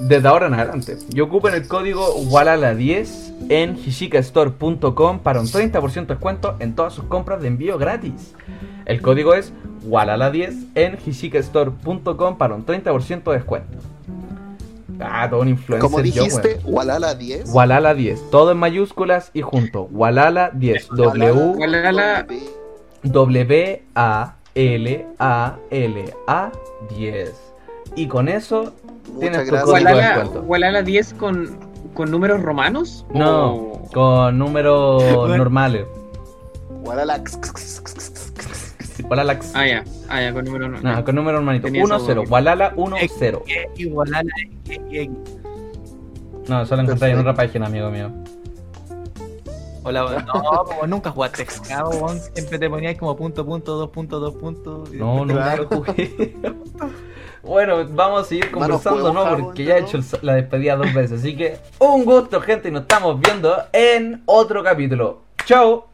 A: desde ahora en adelante. Y ocupen el código Walala10 en hishikastore.com para un 30% de descuento en todas sus compras de envío gratis. El código es Walala10 en hishikastore.com para un 30% de descuento. Ah, todo un influencer.
B: Como
A: yo,
B: dijiste,
A: weón.
B: Walala 10.
A: Walala 10, todo en mayúsculas y junto. Walala 10, W
D: Walala-
A: W A L A L A 10. Y con eso
B: Muchas
A: tu
B: gracias.
D: Walala. Walala 10 con, con números romanos?
A: No,
D: O-
A: con números (laughs)
C: Bueno.
A: normales.
B: Walala.
A: Walala
D: Ah, ya. Ah, ya, con números
A: No,
D: normales.
A: con número normalito.
D: Tenía
A: 1
D: esa
A: 0.
D: duda.
A: Walala 1 0.
C: Igual a la X.
A: No, eso lo encontré en otra página, amigo mío.
C: Hola, no, (laughs) como nunca jugaste weón. Siempre te ponías como punto, punto, dos puntos, dos puntos.
A: No, no,
B: Claro.
A: lo jugué. Bueno, vamos a seguir conversando, ¿no? Porque ya he hecho la despedida dos veces. Así que un gusto, gente, y nos estamos viendo en otro capítulo. Chao.